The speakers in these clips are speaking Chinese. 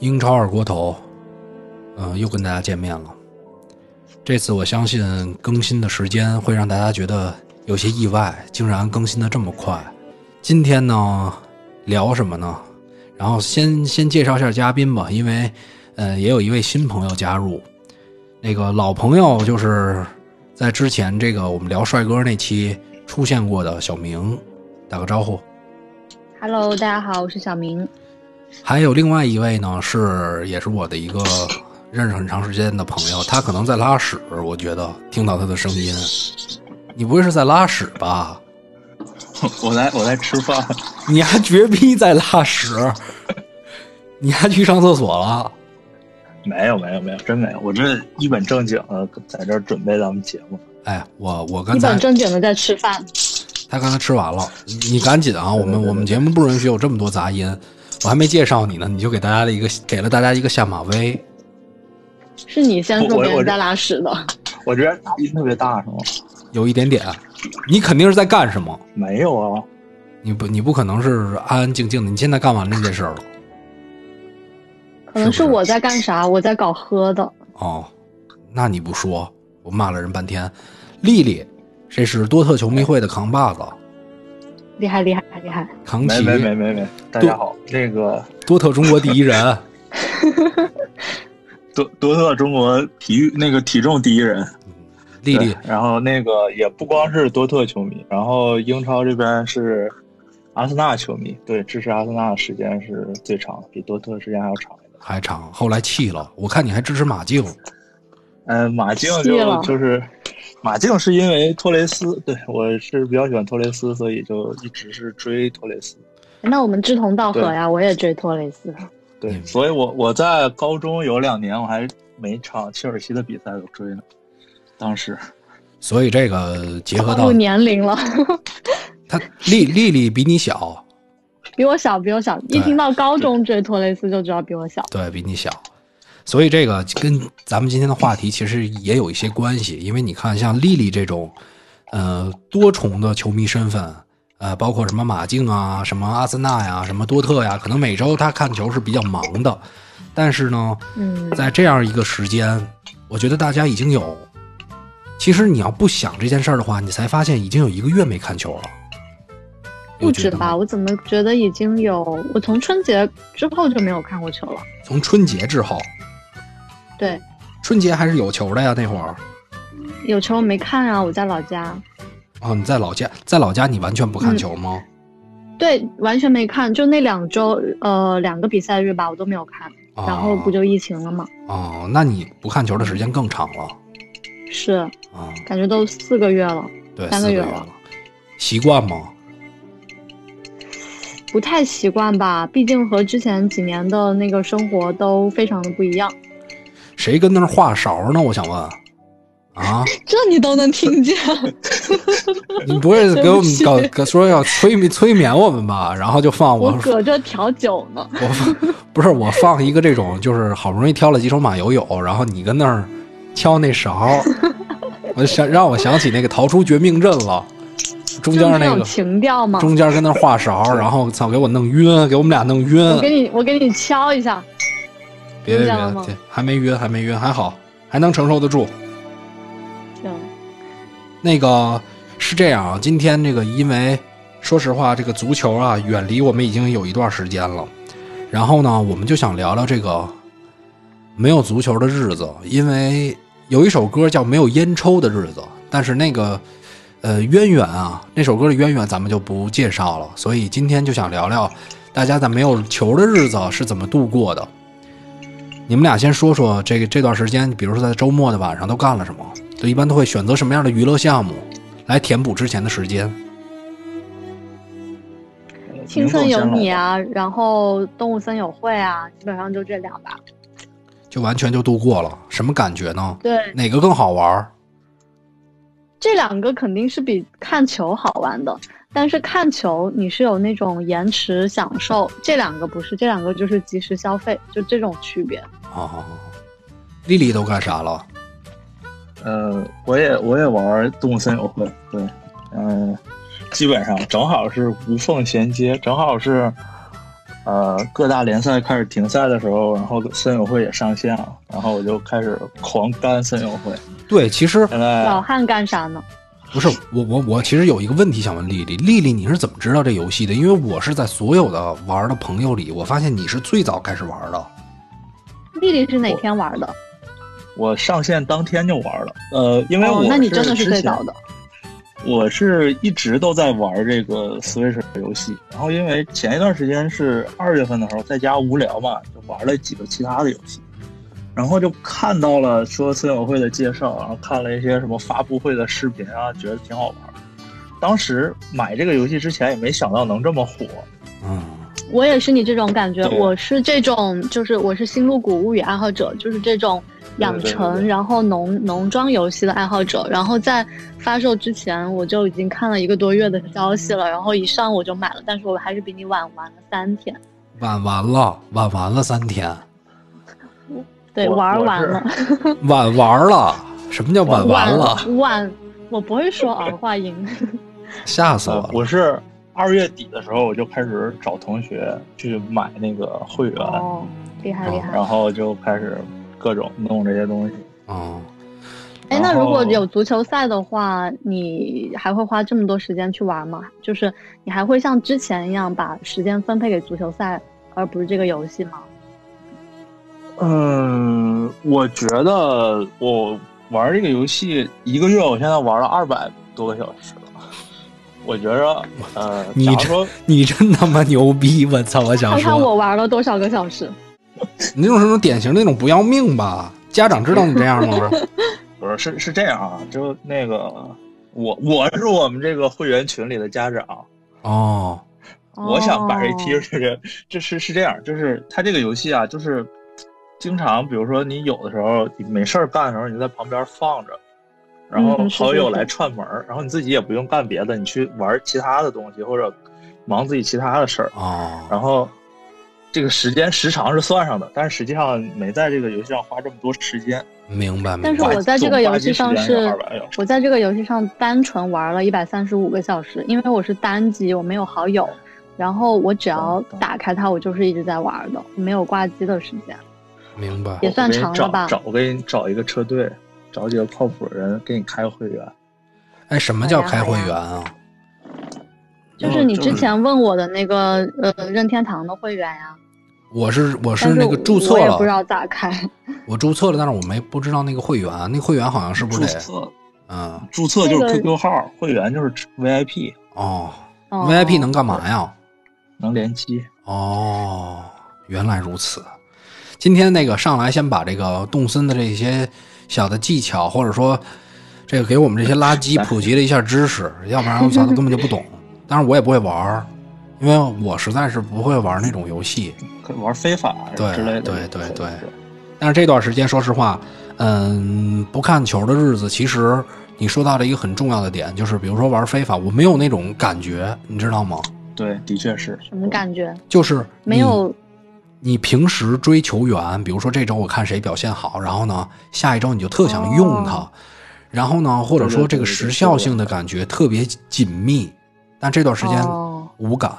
英超二锅头，嗯、又跟大家见面了。这次我相信更新的时间会让大家觉得有些意外，竟然更新的这么快。今天呢，聊什么呢？然后先先介绍一下嘉宾吧，因为呃也有一位新朋友加入，那个老朋友就是在之前这个我们聊帅哥那期出现过的小明，打个招呼。Hello，大家好，我是小明。还有另外一位呢，是也是我的一个认识很长时间的朋友，他可能在拉屎，我觉得听到他的声音。你不会是在拉屎吧？我来我来吃饭，你还绝逼在拉屎？你还去上厕所了？没有没有没有，真没有，我这一本正经的在这儿准备咱们节目。哎，我我刚才一才本正经的在吃饭，他刚才吃完了，你你赶紧啊！我们我们节目不允许有这么多杂音，我还没介绍你呢，你就给大家的一个给了大家一个下马威。是你先说别人在拉屎的。我这杂音特别大是吗？有一点点，你肯定是在干什么？没有啊，你不你不可能是安安静静的，你现在干完那件事儿了。可能是我在干啥？我在搞喝的。哦，那你不说，我骂了人半天。丽丽，这是多特球迷会的扛把子，厉害厉害厉害！没扛起没没没没，大家好，那个多特中国第一人。多多特中国体育那个体重第一人，丽丽，然后那个也不光是多特球迷，然后英超这边是阿森纳球迷，对，支持阿森纳的时间是最长的，比多特时间还要长一点。还长，后来弃了。我看你还支持马竞，嗯，马竞就就是马竞是因为托雷斯，对我是比较喜欢托雷斯，所以就一直是追托雷斯。那我们志同道合呀，我也追托雷斯。对，嗯所以我我在高中有两年我还每场切尔西的比赛都追呢，当时所以这个结合到年龄了，他丽丽丽比你小，比我小，比我小。一听到高中追托雷斯就知道比我小。对比你小，所以这个跟咱们今天的话题其实也有一些关系，因为你看像丽丽这种，呃，多重的球迷身份，呃，包括什么马竞啊、什么阿森纳呀、什么多特呀，可能每周她看球是比较忙的，但是呢，嗯，在这样一个时间，我觉得大家已经有，其实你要不想这件事儿的话，你才发现已经有一个月没看球了，不止吧？我怎么觉得已经有？我从春节之后就没有看过球了。从春节之后，对，春节还是有球的呀，那会儿。有球没看啊？我在老家。哦，你在老家，在老家你完全不看嗯球吗？对，完全没看，就那两周，呃，两个比赛日吧，我都没有看。哦然后不就疫情了吗？哦，那你不看球的时间更长了是，啊、感觉都四个月了，对，三个月了，习惯吗？不太习惯吧？毕竟和之前几年的那个生活都非常的不一样。谁跟那儿画勺呢？我想问，啊，这你都能听见？你不会给我们搞搞说要催眠催眠我们吧？然后就放我我搁这调酒呢。我放不是我放一个这种，就是好不容易挑了几首马友友，然后你跟那儿敲那勺，我想让我想起那个逃出绝命镇了，中间那个情调嘛。中间跟那画勺，然后操给我弄晕，给我们俩弄晕。我给你，我给你敲一下。别别别，这还没晕，还没晕，还好，还能承受得住。行，那个是这样啊，今天这个因为说实话，这个足球啊远离我们已经有一段时间了，然后呢，我们就想聊聊这个没有足球的日子，因为有一首歌叫《没有烟抽的日子》，但是那个呃渊源啊，那首歌的渊源咱们就不介绍了，所以今天就想聊聊大家在没有球的日子是怎么度过的。你们俩先说说这个这段时间，比如说在周末的晚上都干了什么？就一般都会选择什么样的娱乐项目来填补之前的时间？青春有你啊，然后动物森友会啊，基本上就这俩吧。就完全就度过了，什么感觉呢？对，哪个更好玩儿？这两个肯定是比看球好玩的，但是看球你是有那种延迟享受，这两个不是，这两个就是及时消费，就这种区别。哦，丽丽都干啥了？呃，我也我也玩动物森友会，对，嗯、基本上正好是无缝衔接，正好是，呃各大联赛开始停赛的时候，然后森友会也上线了，然后我就开始狂干森友会。对，其实老汉干啥呢？不是我我我其实有一个问题想问丽丽，丽丽你是怎么知道这游戏的？因为我是在所有的玩的朋友里，我发现你是最早开始玩的。丽丽是哪天玩的？我上线当天就玩了，呃，因为我哦，那你真的是最早的。我是一直都在玩这个 Switch 游戏，然后因为前一段时间是二月份的时候在家无聊嘛，就玩了几个其他的游戏，然后就看到了说森友会的介绍，然后看了一些什么发布会的视频啊，觉得挺好玩。当时买这个游戏之前也没想到能这么火，嗯，我也是你这种感觉，我是这种，就是我是星露谷物语爱好者，就是这种养对对成对然后农农庄游戏的爱好者。然后在发售之前，我就已经看了一个多月的消息了，然后一上我就买了，但是我还是比你晚玩了三天，晚完了，晚玩了三天，对，玩完了，晚玩了。什么叫晚玩了？晚，我不会说儿化音，吓死我了！呃我是二月底的时候我就开始找同学去买那个会员，哦，厉害厉害。然后就开始各种弄这些东西。哦，哎，那如果有足球赛的话，你还会花这么多时间去玩吗？就是你还会像之前一样把时间分配给足球赛，而不是这个游戏吗？嗯，我觉得我玩这个游戏一个月，我现在玩了二百多个小时了。我觉着，呃，你这假如说你真他妈牛逼！我操！我想看看，我玩了多少个小时。你那种什么典型那种不要命吧？家长知道你这样吗？不是 是是这样啊，就那个我我是我们这个会员群里的家长，哦，我想把这踢哦出去，这是是这样，就是他这个游戏啊，就是经常，比如说你有的时候你没事儿干的时候，你就在旁边放着，然后好友来串门儿，然后你自己也不用干别的，你去玩其他的东西或者忙自己其他的事儿，啊，然后这个时间时长是算上的，但是实际上没在这个游戏上花这么多时间。明白明但是。我在这个游戏上是我在这个游戏上单纯玩了一百三十五个小时，因为我是单机，我没有好友，然后我只要打开它，我就是一直在玩的，没有挂机的时间。明白。也算我给你找长了吧。找我给你找一个车队，找几个靠谱的人给你开个会员。哎，什么叫开会员啊？就是 你之前问我的那个呃任天堂的会员呀，我是我是那个注册了我也不知，道咋开。我注册了，但是我没不知道那个会员，那个会员好像是不是得注册嗯注册就是 QQ 号，会员就是 VIP，哦哦，VIP 能干嘛呀？能联机。哦，原来如此。今天那个上来先把这个动森的这些小的技巧，或者说这个给我们这些垃圾普及了一下知识，要不然我操根本就不懂。当然我也不会玩儿，因为我实在是不会玩那种游戏。玩非法对之类的。对对对但是这段时间，说实话，嗯，不看球的日子，其实你说到了一个很重要的点，就是比如说玩非法，我没有那种感觉，你知道吗？对，的确是。什么感觉？就是没有你。平时追球员，比如说这周我看谁表现好，然后呢，下一周你就特想用他，哦然后呢，或者说这个时效性的感觉特别紧密，但这段时间哦无感。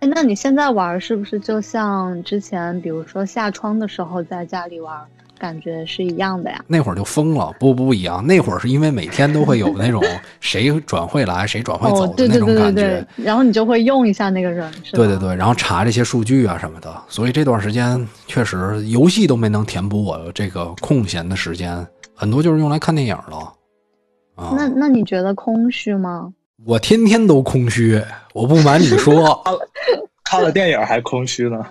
哎，那你现在玩是不是就像之前，比如说下窗的时候在家里玩，感觉是一样的呀？那会儿就疯了，不不一样。那会儿是因为每天都会有那种 谁转会来谁转会走哦，的对对对对那种感觉。对，然后你就会用一下那个人，是吧？对对对，然后查这些数据啊什么的，所以这段时间确实游戏都没能填补我这个空闲的时间，很多就是用来看电影了。啊，那那你觉得空虚吗？我天天都空虚，我不瞒你说，看了电影还空虚呢。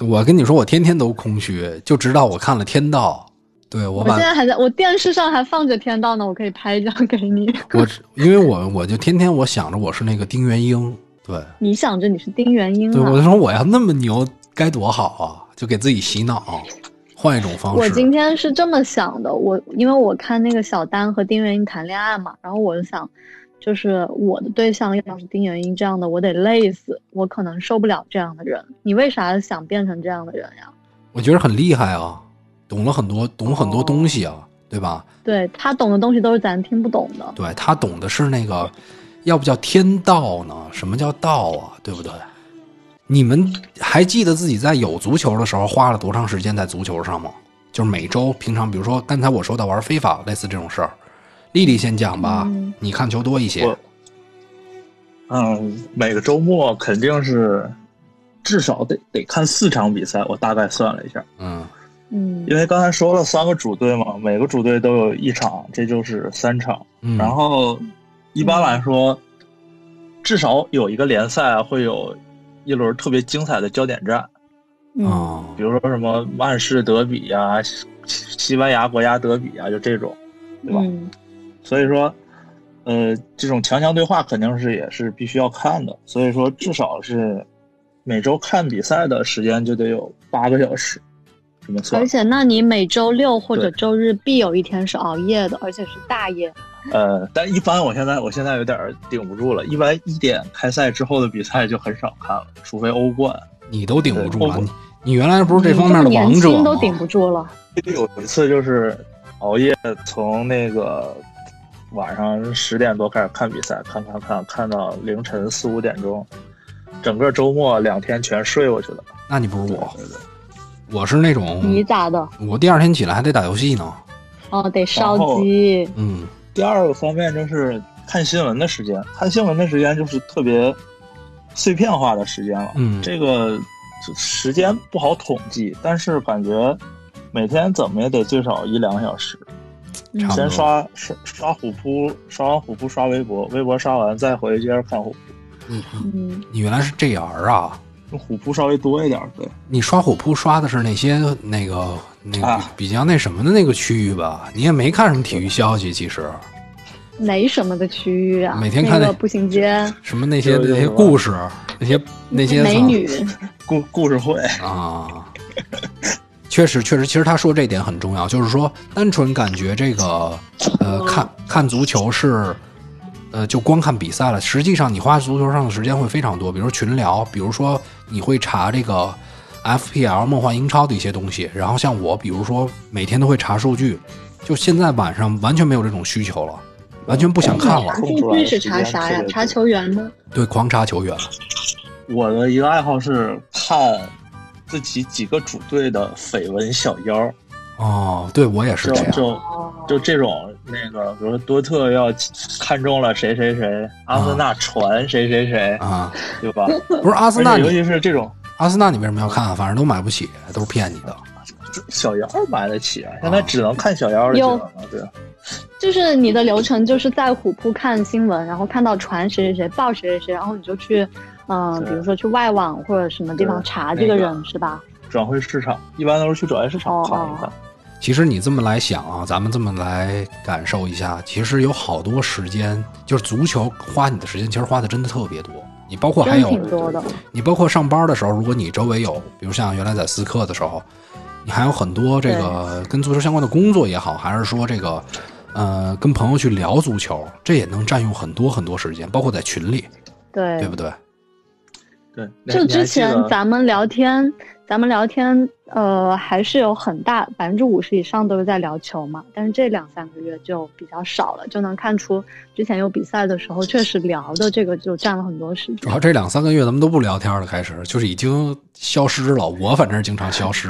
我跟你说，我天天都空虚，就直到我看了《天道》，对我把我现在还在我电视上还放着《天道》呢，我可以拍一张给你。我因为我我就天天我想着我是那个丁元英，对你想着你是丁元英对，我就啊？说我要那么牛该多好啊，就给自己洗脑，换一种方式。我今天是这么想的，我因为我看那个小丹和丁元英谈恋爱嘛，然后我就想，就是我的对象要是丁元英这样的，我得累死，我可能受不了这样的人。你为啥想变成这样的人呀？我觉得很厉害啊，懂了很多，懂很多东西啊，对吧？对他懂的东西都是咱听不懂的。对他懂的是那个，要不叫天道呢？什么叫道啊？对不对？你们还记得自己在有足球的时候花了多长时间在足球上吗？就是每周平常，比如说刚才我说的玩非法类似这种事儿，丽丽先讲吧。嗯你看球多一些我，嗯，每个周末肯定是至少得得看四场比赛，我大概算了一下，嗯。嗯。因为刚才说了三个主队嘛，每个主队都有一场，这就是三场。嗯，然后一般来说，至少有一个联赛会有一轮特别精彩的焦点战，嗯。哦，比如说什么曼市德比呀、西西班牙国家德比呀，就这种，对吧？嗯所以说，呃，这种强强对话肯定是也是必须要看的。所以说，至少是每周看比赛的时间就得有八个小时，这么算而。且，那你每周六或者周日必有一天是熬夜的，而且是大夜。呃，但一般我现在我现在有点顶不住了，一般一点开赛之后的比赛就很少看了，除非欧冠。你都顶不住了！你你原来不是这方面的王者吗？都顶不住了。有一次就是熬夜，从那个晚上十点多开始看比赛，看看看看到凌晨四五点钟，整个周末两天全睡过去了。那你不如我，对对对我是那种你咋的？我第二天起来还得打游戏呢。哦，得烧鸡。嗯第二个方面就是看新闻的时间，看新闻的时间就是特别碎片化的时间了。嗯这个时间不好统计，但是感觉每天怎么也得最少一两个小时。嗯差不多先刷刷刷虎扑，刷完虎扑刷微博，微博刷完再回去接着看虎扑。嗯嗯，嗯，你原来是 GR 啊？虎扑稍微多一点，对，你刷虎扑刷的是那些那个那个啊比较那什么的那个区域吧？你也没看什么体育消息，其实 没什么的区域啊。每天看那那个步行街什么那些那些故事，那些那些美女，故故事会，啊，确实确实，其实他说这点很重要，就是说单纯感觉这个呃看看足球是呃就光看比赛了，实际上你花足球上的时间会非常多，比如群聊，比如说你会查这个 FPL 梦幻英超的一些东西，然后像我，比如说每天都会查数据，就现在晚上完全没有这种需求了，完全不想看了，查数据是查啥呀？查球员吗？对，狂查球员。我的一个爱好是看自己几个主队的绯闻小妖，哦，对我也是这样。就就这种那个，比如说多特要看中了谁谁谁，阿森纳传谁谁谁，啊，对吧？不是阿森纳尤，其是这种阿森纳你为什么要看啊？反正都买不起，都是骗你的。小妖买得起啊，现在只能看小妖的新闻了，对吧。就是你的流程就是在虎扑看新闻，然后看到传谁谁谁报谁谁谁，然后你就去，嗯、对比如说去外网或者什么地方查这个那个人是吧？转会市场一般都是去转会市场哦看一看。其实你这么来想啊，咱们这么来感受一下，其实有好多时间，就是足球花你的时间，其实花的真的特别多。你包括还有挺多的。你包括上班的时候，如果你周围有，比如像原来在思科的时候，你还有很多这个跟足球相关的工作也好，还是说这个，呃，跟朋友去聊足球，这也能占用很多很多时间，包括在群里，对，对不对？对，就之前咱们聊天，咱们聊天，呃，还是有很大百分之五十以上都是在聊球嘛，但是这两三个月就比较少了，就能看出之前有比赛的时候，确实聊的这个就占了很多时间。主要这两三个月咱们都不聊天了，开始就是已经消失了。我反正经常消失。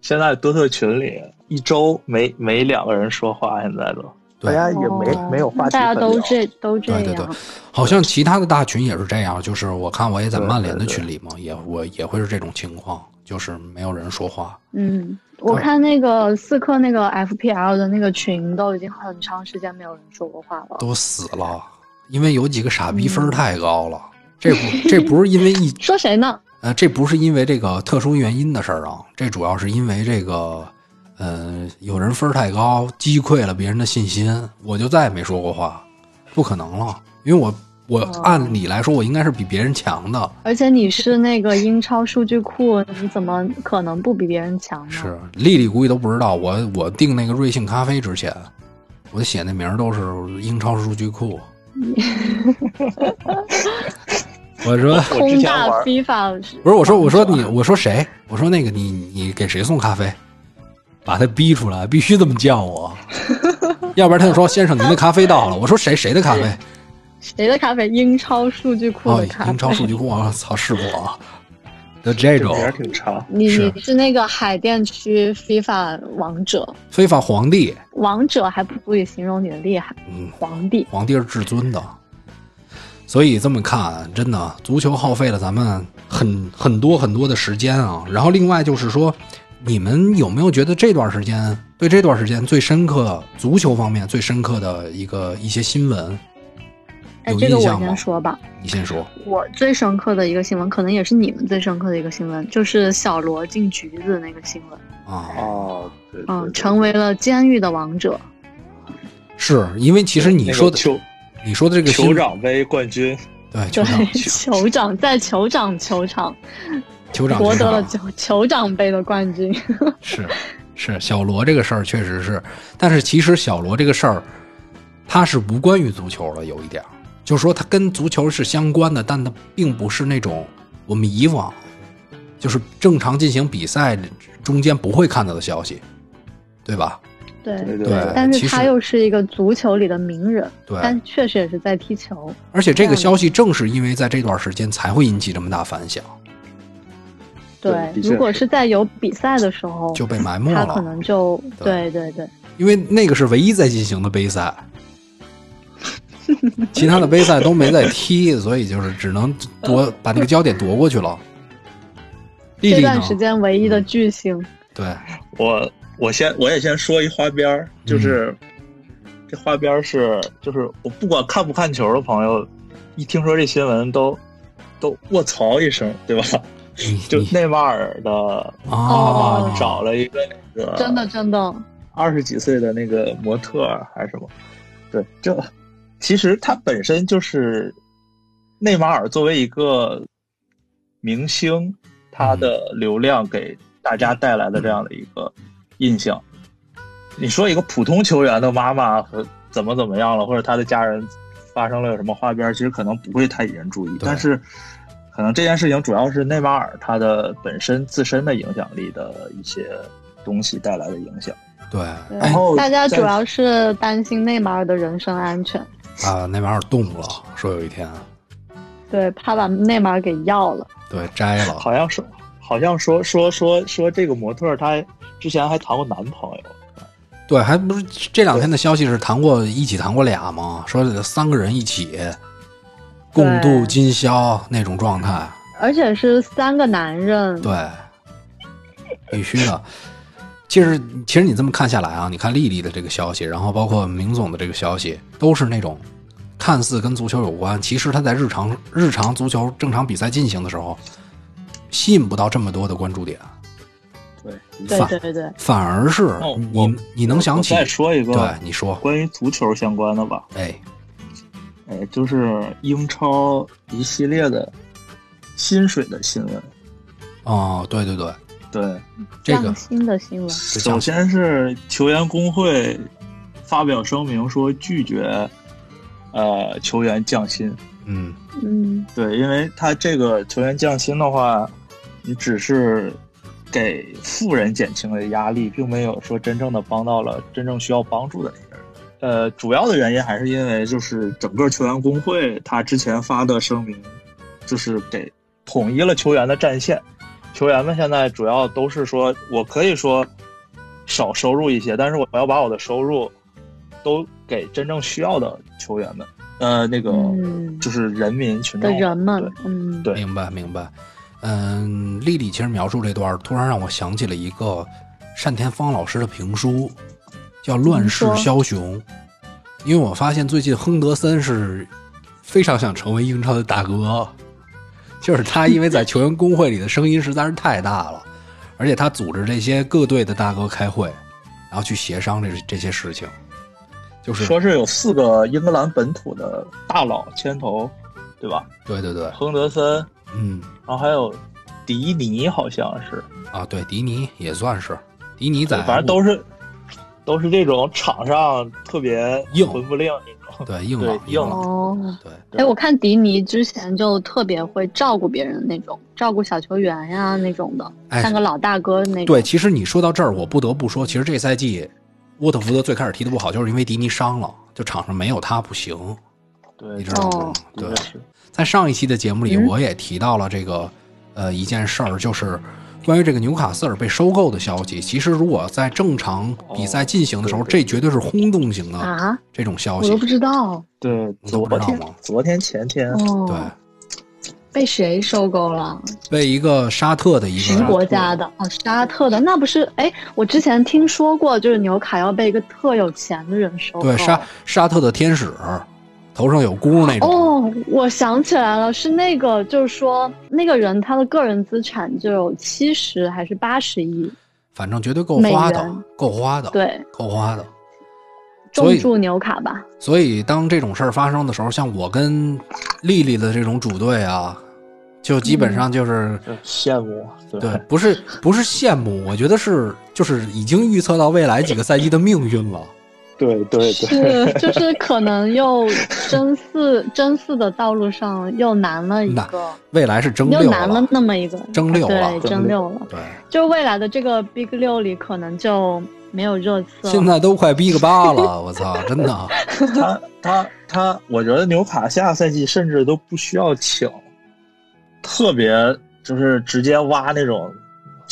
现在多特群里一周没没两个人说话，现在都大家也没、哦没有话题大家都这都这样。对对对好像其他的大群也是这样，就是我看我也在曼联的群里嘛，也我也会是这种情况，就是没有人说话。嗯，我看那个四克那个 FPL 的那个群都已经很长时间没有人说过话了。都死了，因为有几个傻逼分太高了。这不这不是因为一 说谁呢？呃，这不是因为这个特殊原因的事儿啊，这主要是因为这个呃，有人分儿太高，击溃了别人的信心，我就再也没说过话，不可能了，因为我我哦按理来说我应该是比别人强的，而且你是那个英超数据库，你怎么可能不比别人强呢？是丽丽估计都不知道，我我订那个瑞幸咖啡之前，我写那名儿都是英超数据库。我说我之空大前玩 FIFA 不是，我说我说你我说谁？我说那个你你给谁送咖啡？把他逼出来，必须这么叫我，要不然他就说先生您的咖啡到了。我说谁谁的咖啡？谁的咖啡？英超数据库哦的咖，啡。英超数据库，我操，是我。就这种名儿挺长。你你是那个海淀区 FIFA 王者，非法皇帝，王者还不足以形容你的厉害，嗯，皇帝。皇帝是至尊的。所以这么看，真的足球耗费了咱们很很多很多的时间啊。然后另外就是说，你们有没有觉得这段时间对这段时间最深刻足球方面最深刻的一个一些新闻哎，这个我先？说吧。你先说。我最深刻的一个新闻，可能也是你们最深刻的一个新闻，就是小罗进局子那个新闻。啊，哦，对，嗯，成为了监狱的王者。是因为其实你说的球你说的这个新酋长杯冠军，对 对酋长，酋长在酋长球场酋长夺得了酋长酋酋长杯的冠军。是是小罗这个事儿确实是，但是其实小罗这个事儿，它是无关于足球的，有一点儿，就是说他跟足球是相关的，但他并不是那种我们以往就是正常进行比赛中间不会看到的消息，对吧？对，对对但是他又是一个足球里的名人，对，但确实也是在踢球。而且这个消息正是因为在这段时间才会引起这么大反响，对如果是是在有比赛的时候，就被埋没了他可，能就对对对对，因为那个是唯一在进行的杯赛。其他的杯赛都没在踢，所以就是只能夺把那个焦点夺过去了。这段？时间唯一的巨星。对，我我先我也先说一花边儿，就是、嗯这花边儿是就是我不管看不看球的朋友，一听说这新闻都都卧槽一声，对吧？你就内马尔的哦哦找了一个那个真的真的，二十几岁的那个模特还是什么？对，这其实他本身就是内马尔作为一个明星，他的流量给大家带来的这样的一个印象。你说一个普通球员的妈妈和怎么怎么样了，或者他的家人发生了有什么花边，其实可能不会太引人注意。但是，可能这件事情主要是内马尔他的本身自身的影响力的一些东西带来的影响。对，然后大家主要是担心内马尔的人身安全，啊，内马尔动了，说有一天对，怕把内马尔给要了。对摘了，好像说，好像说说说说这个模特儿她之前还谈过男朋友，对，还不是这两天的消息是谈过一起谈过俩吗？说三个人一起共度今宵那种状态，而且是三个男人，对，必须的。其实，其实你这么看下来啊，你看丽丽的这个消息，然后包括明总的这个消息，都是那种看似跟足球有关，其实他在日常日常足球正常比赛进行的时候，吸引不到这么多的关注点，对，对反对对，反而是你你能想起再说一个对你说，关于足球相关的吧，哎，哎，就是英超一系列的薪水的新闻。哦，对对对，对，这个新的新闻，首先是球员工会发表声明说拒绝呃球员降薪。嗯嗯，对，因为他这个球员降薪的话，你只是给富人减轻了压力，并没有说真正的帮到了真正需要帮助的那个人。呃，主要的原因还是因为就是整个球员工会他之前发的声明，就是给统一了球员的战线。球员们现在主要都是说，我可以说少收入一些，但是我要把我的收入都给真正需要的球员们，呃，那个嗯就是人民群的众人们对，嗯，对明白明白。嗯，丽丽其实描述这段，突然让我想起了一个单田芳老师的评书，叫《乱世枭雄》。因为我发现最近亨德森是非常想成为英超的大哥，就是他因为在球员工会里的声音实在是太大了，而且他组织这些各队的大哥开会，然后去协商这这些事情，就是说是有四个英格兰本土的大佬牵头，对吧？对对对，亨德森，嗯然后还有迪尼，好像是，啊，对迪尼也算是迪尼在，反正都是都是这种场上特别硬魂不吝那种。对硬朗硬朗朗，哦，对。哎，我看迪尼之前就特别会照顾别人那种，照顾小球员呀那种的，哎像个老大哥那种。对，其实你说到这儿，我不得不说，其实这赛季沃特福德最开始踢的不好，就是因为迪尼伤了，就场上没有他不行，对，你知道吗哦？对。在上一期的节目里，嗯我也提到了这个呃一件事儿，就是关于这个纽卡斯尔被收购的消息。其实如果在正常比赛进行的时候，哦对这绝对是轰动型的啊，这种消息我都。不知道对，你都昨天不知道吗昨天前天，哦。对，被谁收购了？被一个沙特的一什么个国家的？哦，沙特的。那不是？哎，我之前听说过，就是纽卡要被一个特有钱的人收购。对沙沙特的天使，头上有箍那种。哦，我想起来了，是那个，就是说那个人他的个人资产就有七十还是八十亿，反正绝对够花的，够花的，对，够花的。所以重注纽卡吧。所以当这种事儿发生的时候，像我跟丽丽的这种主队啊，就基本上就是、就羡慕，对对，不是不是羡慕，我觉得是就是已经预测到未来几个赛季的命运了。对对对，是，就是可能又争四争四的道路上又难了一个，未来是争六又难了那么一个，争六了对，争六了。对，就未来的这个 Big 六里可能就没有热刺了。现在都快 Big 八了，我操，真的。他他他，我觉得纽卡下赛季甚至都不需要请特别，就是直接挖那种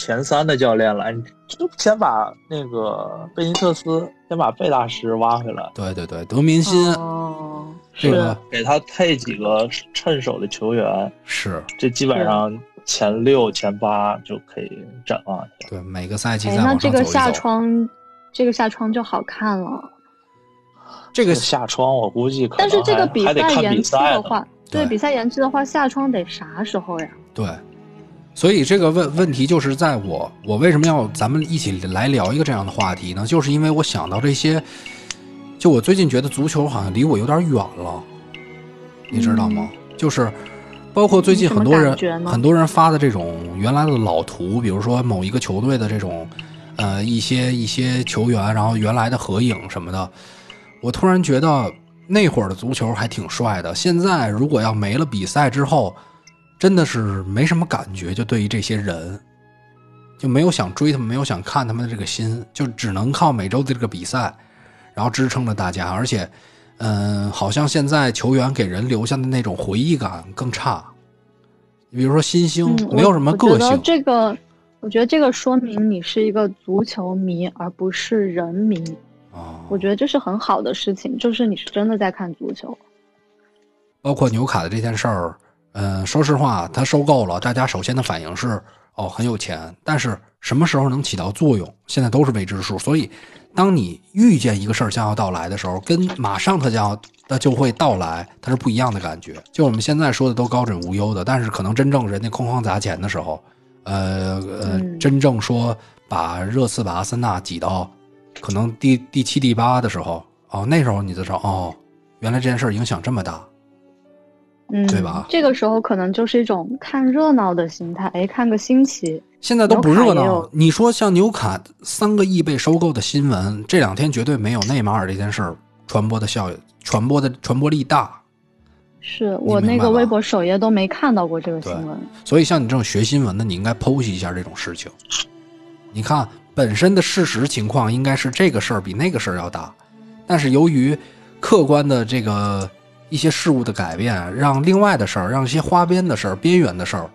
前三的教练来，你就先把那个贝尼特斯，先把贝大师挖回来，对对对，得民心，哦，这个给他配几个趁手的球员，是这基本上前六前八就可以展望一下。对每个赛季哎，再上走一走。这个下窗，这个下窗就好看了。这个下窗我估计可能但是这个比还得看赛延期比赛呢。的话，对对比赛延期的话，下窗得啥时候呀？对，所以这个问问题就是在我，我为什么要咱们一起来聊一个这样的话题呢？就是因为我想到这些，就我最近觉得足球好像离我有点远了，你知道吗？就是包括最近很多人很多人发的这种原来的老图，比如说某一个球队的这种呃一些一些球员，然后原来的合影什么的，我突然觉得那会儿的足球还挺帅的。现在如果要没了比赛之后，真的是没什么感觉，就对于这些人，就没有想追他们，没有想看他们的这个心，就只能靠每周的这个比赛，然后支撑着大家。而且，嗯、好像现在球员给人留下的那种回忆感更差。比如说新星，嗯，没有什么我我觉得个性这个，我觉得这个说明你是一个足球迷，而不是人迷。啊。我觉得这是很好的事情，就是你是真的在看足球。包括纽卡的这件事儿，嗯、说实话，他收购了，大家首先的反应是哦很有钱，但是什么时候能起到作用，现在都是未知数。所以，当你遇见一个事儿将要到来的时候，跟马上它将要它就会到来，它是不一样的感觉。就我们现在说的都高枕无忧的，但是可能真正人家哐哐砸钱的时候，呃呃，嗯真正说把热刺把阿森纳挤到可能第第七第八的时候，哦，那时候你就知道哦，原来这件事儿影响这么大。嗯，对吧这个时候可能就是一种看热闹的心态，哎，看个新奇。现在都不热闹。你说像纽卡三个亿被收购的新闻，这两天绝对没有内马尔这件事儿传播的效应、传播的传播力大。是我那个微博首页都没看到过这个新闻。所以像你这种学新闻的，你应该剖析一下这种事情。你看本身的事实情况应该是这个事儿比那个事儿要大，但是由于客观的这个一些事物的改变，让另外的事儿，让一些花边的事儿、边缘的事儿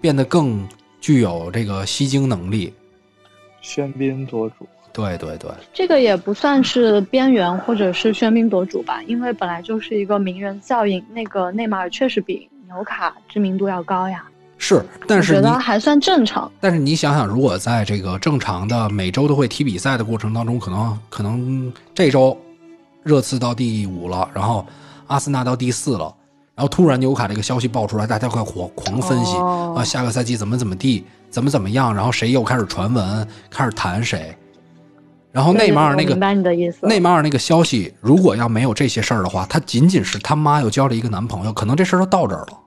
变得更具有这个吸睛能力。喧宾夺主，对对对。这个也不算是边缘或者是喧宾夺主吧，因为本来就是一个名人效应。那个内马尔确实比纽卡知名度要高呀，是，但是觉得还算正常。但是你想想，如果在这个正常的每周都会踢比赛的过程当中，可能可能这周热刺到第五了，然后阿森纳到第四了，然后突然纽卡这个消息爆出来，大家快狂狂分析、哦啊，下个赛季怎么怎么地，怎么怎么样，然后谁又开始传闻，开始谈谁，然后内马尔那个你的意思。内马尔那个消息，如果要没有这些事儿的话，他仅仅是他妈又交了一个男朋友，可能这事儿就到这儿了。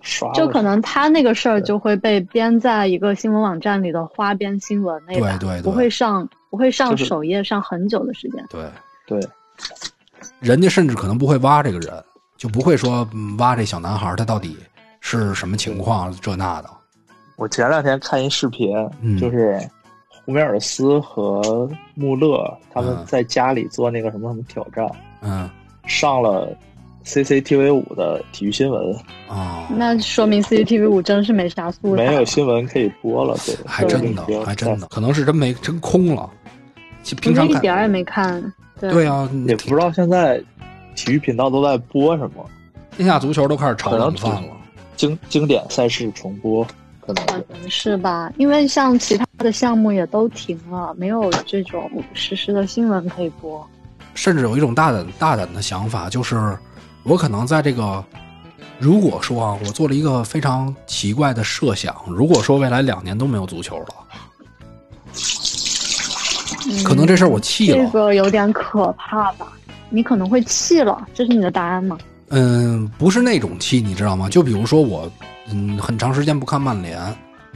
刷就可能他那个事儿就会被编在一个新闻网站里的花边新闻那版，对对对不会上不会上首页上很久的时间。对，对，人家甚至可能不会挖这个人，就不会说嗯挖这小男孩他到底是什么情况，这那的。我前两天看一视频，嗯就是胡梅尔斯和穆勒他们嗯在家里做那个什么什么挑战，嗯上了 CCTV 五的体育新闻，啊，那说明 CCTV 五真是没啥素材，没有新闻可以播了，对，还真的，还真的，可能是真没真空了。其平常看一点也没看，对啊，也不知道现在体育频道都在播什么。天下足球都开始炒冷饭了，经经典赛事重播，可能可能是吧？因为像其他的项目也都停了，没有这种实时的新闻可以播。甚至有一种大胆大胆的想法，就是我可能在这个，如果说啊，我做了一个非常奇怪的设想，如果说未来两年都没有足球了，可能这事儿我气了。这个有点可怕吧？你可能会气了，这是你的答案吗？嗯，不是那种气，你知道吗？就比如说我，嗯，很长时间不看曼联，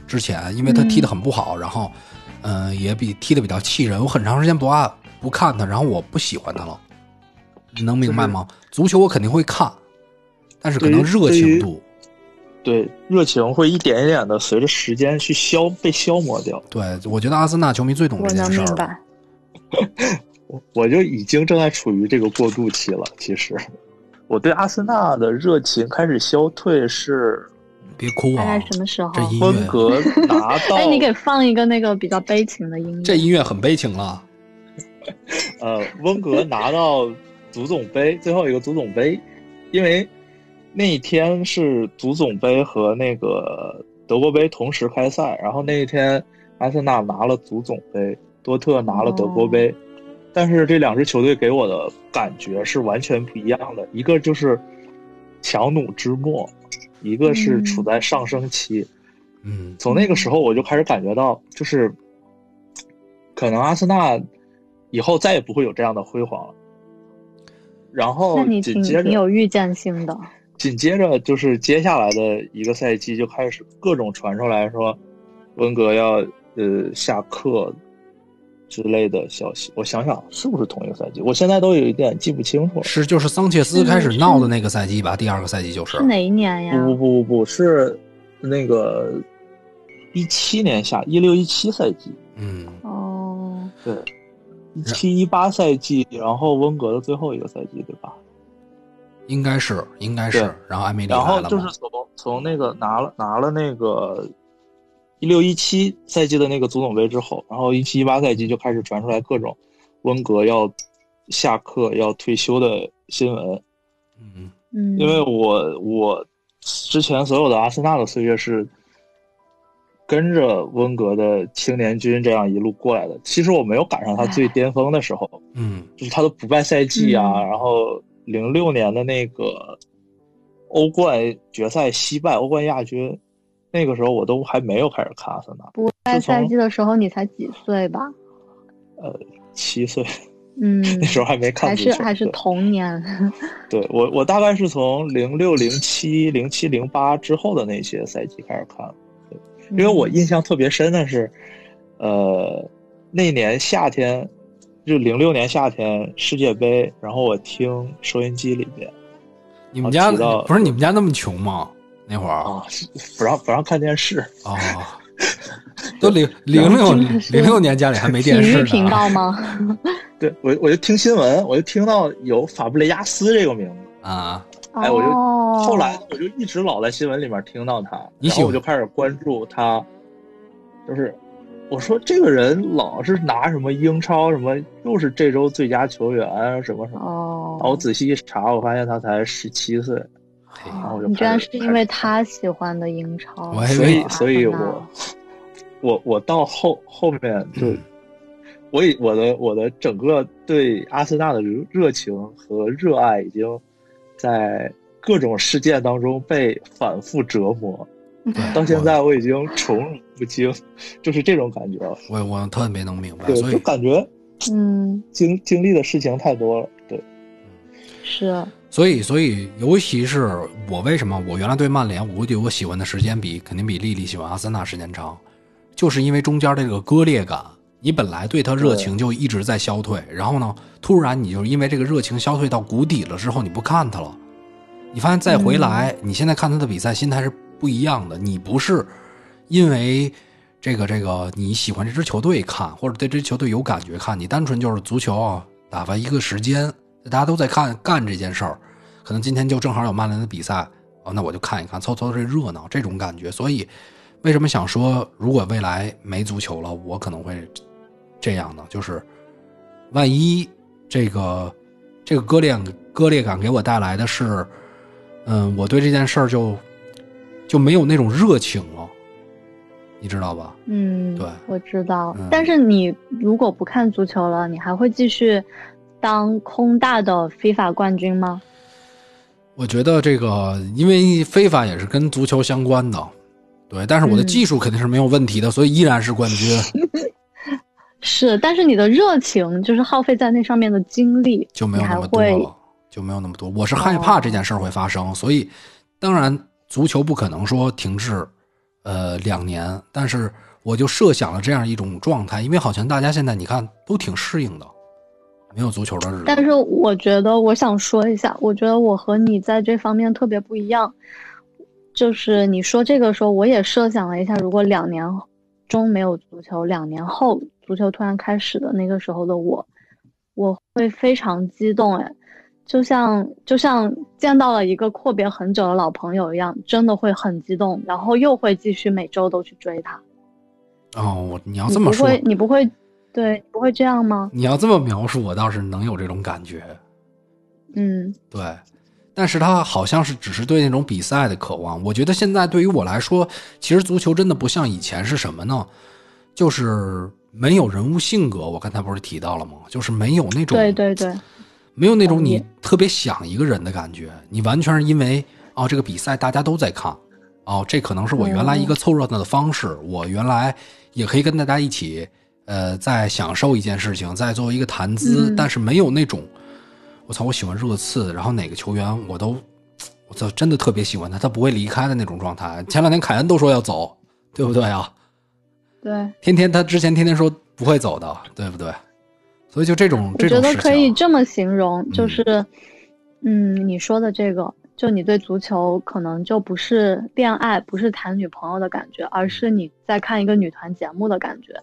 之前因为他踢得很不好，然后，嗯，也比踢得比较气人，我很长时间不爱。不看他，然后我不喜欢他了，你能明白吗？足球我肯定会看，但是可能热情度，对热情会一点一点的随着时间去消被消磨掉。对，我觉得阿森纳球迷最懂这件事儿。我我就已经正在处于这个过渡期了。其实，我对阿森纳的热情开始消退是，别哭啊！大概什么时候？温格拿 到，哎，你给放一个那个比较悲情的音乐。这音乐很悲情了。呃，温格拿到足总杯最后一个足总杯，因为那一天是足总杯和那个德国杯同时开赛，然后那一天阿森纳拿了足总杯，多特拿了德国杯，但是这两支球队给我的感觉是完全不一样的，一个就是强弩之末，一个是处在上升期。嗯，从那个时候我就开始感觉到，就是可能阿森纳。以后再也不会有这样的辉煌了。然后紧接着挺有预见性的。紧接着就是接下来的一个赛季就开始各种传出来说，温格要呃下课之类的消息。我想想是不是同一个赛季？我现在都有一点记不清楚了。是就是桑切斯开始闹的那个赛季吧？第二个赛季就是是哪一年呀？不不不不不是那个一七年下一六一七赛季。嗯哦对。一七一八赛季，然后温格的最后一个赛季，对吧？应该是，应该是。然后埃梅里然后就是从从那个拿了拿了那个一六一七赛季的那个足总杯之后，然后一七一八赛季就开始传出来各种温格要下课、要退休的新闻。嗯嗯。因为我我之前所有的阿森纳的岁月是。跟着温格的青年军这样一路过来的，其实我没有赶上他最巅峰的时候，嗯，就是他的不败赛季啊，然后零六年的那个欧冠决赛惜败欧冠亚军，那个时候我都还没有开始看阿森纳。不败赛季的时候你才几岁吧？呃，七岁。嗯，那时候还没看。还是还是童年。对我，我大概是从零六、零七、零七、零八之后的那些赛季开始看。因为我印象特别深的是，呃，那年夏天，就零六年夏天世界杯，然后我听收音机里边，你们家不是你们家那么穷吗？那会儿啊，不让不让看电视啊，都零零六零六年家里还没电视频道吗？对我我就听新闻，我就听到有法布雷加斯这个名字啊。哎，我就后来我就一直老在新闻里面听到他，然后我就开始关注他，就是我说这个人老是拿什么英超什么，又是这周最佳球员什么什么。哦。然后我仔细一查，我发现他才十七岁。然后我就。你居然是因为他喜欢的英超？所以，所以我，我我到后后面就，我以我的我的整个对阿森纳的热情和热爱已经。在各种事件当中被反复折磨，到现在我已经宠辱不惊，就是这种感觉。我我特别能明白，对，就感觉，嗯，经经历的事情太多了，对，是。啊所以，所以，尤其是我为什么我原来对曼联，我觉得我喜欢的时间比肯定比丽丽喜欢阿森纳时间长，就是因为中间这个割裂感。你本来对他热情就一直在消退，然后呢，突然你就因为这个热情消退到谷底了之后，你不看他了，你发现再回来，你现在看他的比赛心态是不一样的。你不是因为这个这个你喜欢这支球队看，或者对这支球队有感觉看，你单纯就是足球啊，打发一个时间，大家都在看干这件事儿，可能今天就正好有曼联的比赛，哦，那我就看一看，凑凑这热闹，这种感觉。所以，为什么想说，如果未来没足球了，我可能会这样呢？就是万一这个这个割裂割裂感给我带来的是，嗯，我对这件事儿就就没有那种热情了，你知道吧？嗯，对我知道。嗯但是你如果不看足球了，你还会继续当空大的非法冠军吗？我觉得这个，因为非法也是跟足球相关的，对，但是我的嗯技术肯定是没有问题的，所以依然是冠军，是，但是你的热情就是耗费在那上面的精力，就没有还那么多会了，就没有那么多。我是害怕哦这件事儿会发生，所以当然足球不可能说停滞，呃，两年，但是我就设想了这样一种状态，因为好像大家现在你看都挺适应的，没有足球的日子，但是我觉得，我想说一下，我觉得我和你在这方面特别不一样。就是你说这个时候，我也设想了一下，如果两年中没有足球，两年后足球突然开始的那个时候的我，我会非常激动，哎，就像就像见到了一个阔别很久的老朋友一样，真的会很激动，然后又会继续每周都去追他。哦，你要这么说，不会，你不会，对，你不会这样吗？你要这么描述，我倒是能有这种感觉。嗯对，但是他好像是只是对那种比赛的渴望。我觉得现在对于我来说，其实足球真的不像以前是什么呢？就是没有人物性格。我刚才不是提到了吗？就是没有那种对对对，没有那种你特别想一个人的感觉。你完全是因为哦，这个比赛大家都在看，哦，这可能是我原来一个凑热闹的方式。我原来也可以跟大家一起，呃，在享受一件事情，在作为一个谈资，嗯但是没有那种，我操，我喜欢热刺，然后哪个球员我都，我操，真的特别喜欢他，他不会离开的那种状态。前两天凯恩都说要走，对不对啊？对。天天他之前天天说不会走的，对不对？所以就这种我觉得可以这么形容，就嗯是，嗯，你说的这个，就你对足球可能就不是恋爱，不是谈女朋友的感觉，而是你在看一个女团节目的感觉。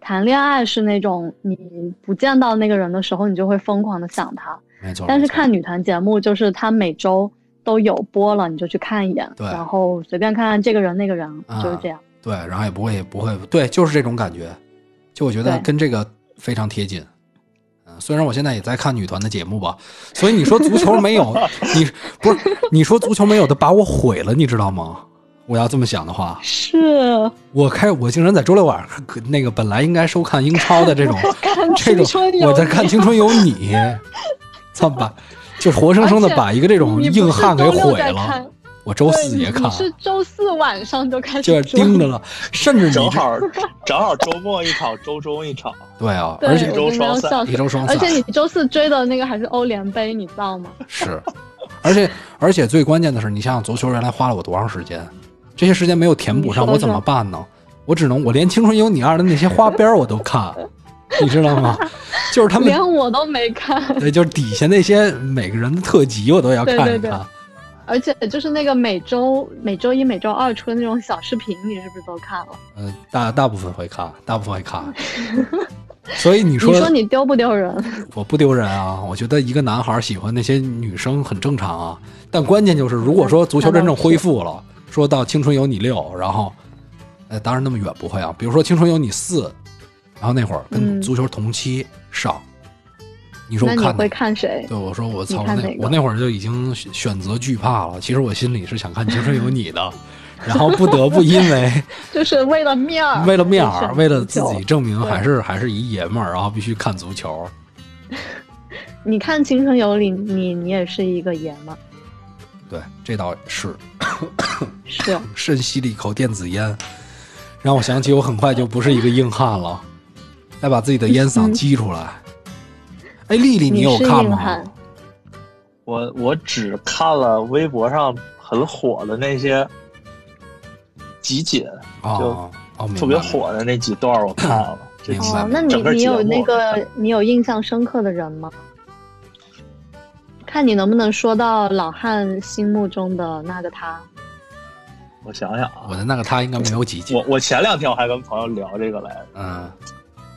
谈恋爱是那种你不见到那个人的时候，你就会疯狂的想他，没错。但是看女团节目，就是他每周都有播了，你就去看一眼，对然后随便看看这个人那个人，啊就是这样。对，然后也不会也不会，对，就是这种感觉，就我觉得跟这个非常贴近。嗯，虽然我现在也在看女团的节目吧，所以你说足球没有，你不是你说足球没有的把我毁了，你知道吗？我要这么想的话，是，我开我竟然在周六晚上那个本来应该收看英超的这种 这种我在看《青春有你 》，操把，就活生生的把一个这种硬汉给毁了。我周四也看你，是周四晚上就开始就是盯着了，甚至正好正好周末一场，周中一场，对啊，对，而且一周双赛一周双赛，而且你周四追的那个还是欧联杯，你知道吗？是，而且而且最关键的是，你想想足球原来花了我多长时间，这些时间没有填补上，我怎么办呢？我只能我连《青春有你二》的那些花边我都看，你知道吗？就是他们连我都没看，对，就是底下那些每个人的特辑我都要看一看。对对对而且就是那个每周每周一、每周二出的那种小视频，你是不是都看了？嗯、大大部分会看，大部分会看。所以你说你说你丢不丢人？我不丢人啊，我觉得一个男孩喜欢那些女生很正常啊。但关键就是，如果说足球真正恢复了，说到《青春有你六》，然后，呃，当然那么远不会啊。比如说《青春有你四》，然后那会儿跟嗯足球同期上，你说会我看谁？对，我说我操，那我那会儿就已经选选择惧怕了。其实我心里是想看《青春有你》的，然后不得不因为 就是为了面儿，为了面儿，为了自己证明还是还是一爷们儿，然后必须看足球。你看《青春有你》，你你也是一个爷们儿，对，这倒是。是 深吸了一口电子烟，让我想起我很快就不是一个硬汉了，再把自己的烟嗓激出来。哎，丽丽，你有看吗？我我只看了微博上很火的那些集锦，哦哦，明白特别火的那几段我看了。哦，那你你有那个你有印象深刻的人吗？看你能不能说到老汉心目中的那个他。我想想啊我，的那个他应该没有几集我。我前两天我还跟朋友聊这个来着，嗯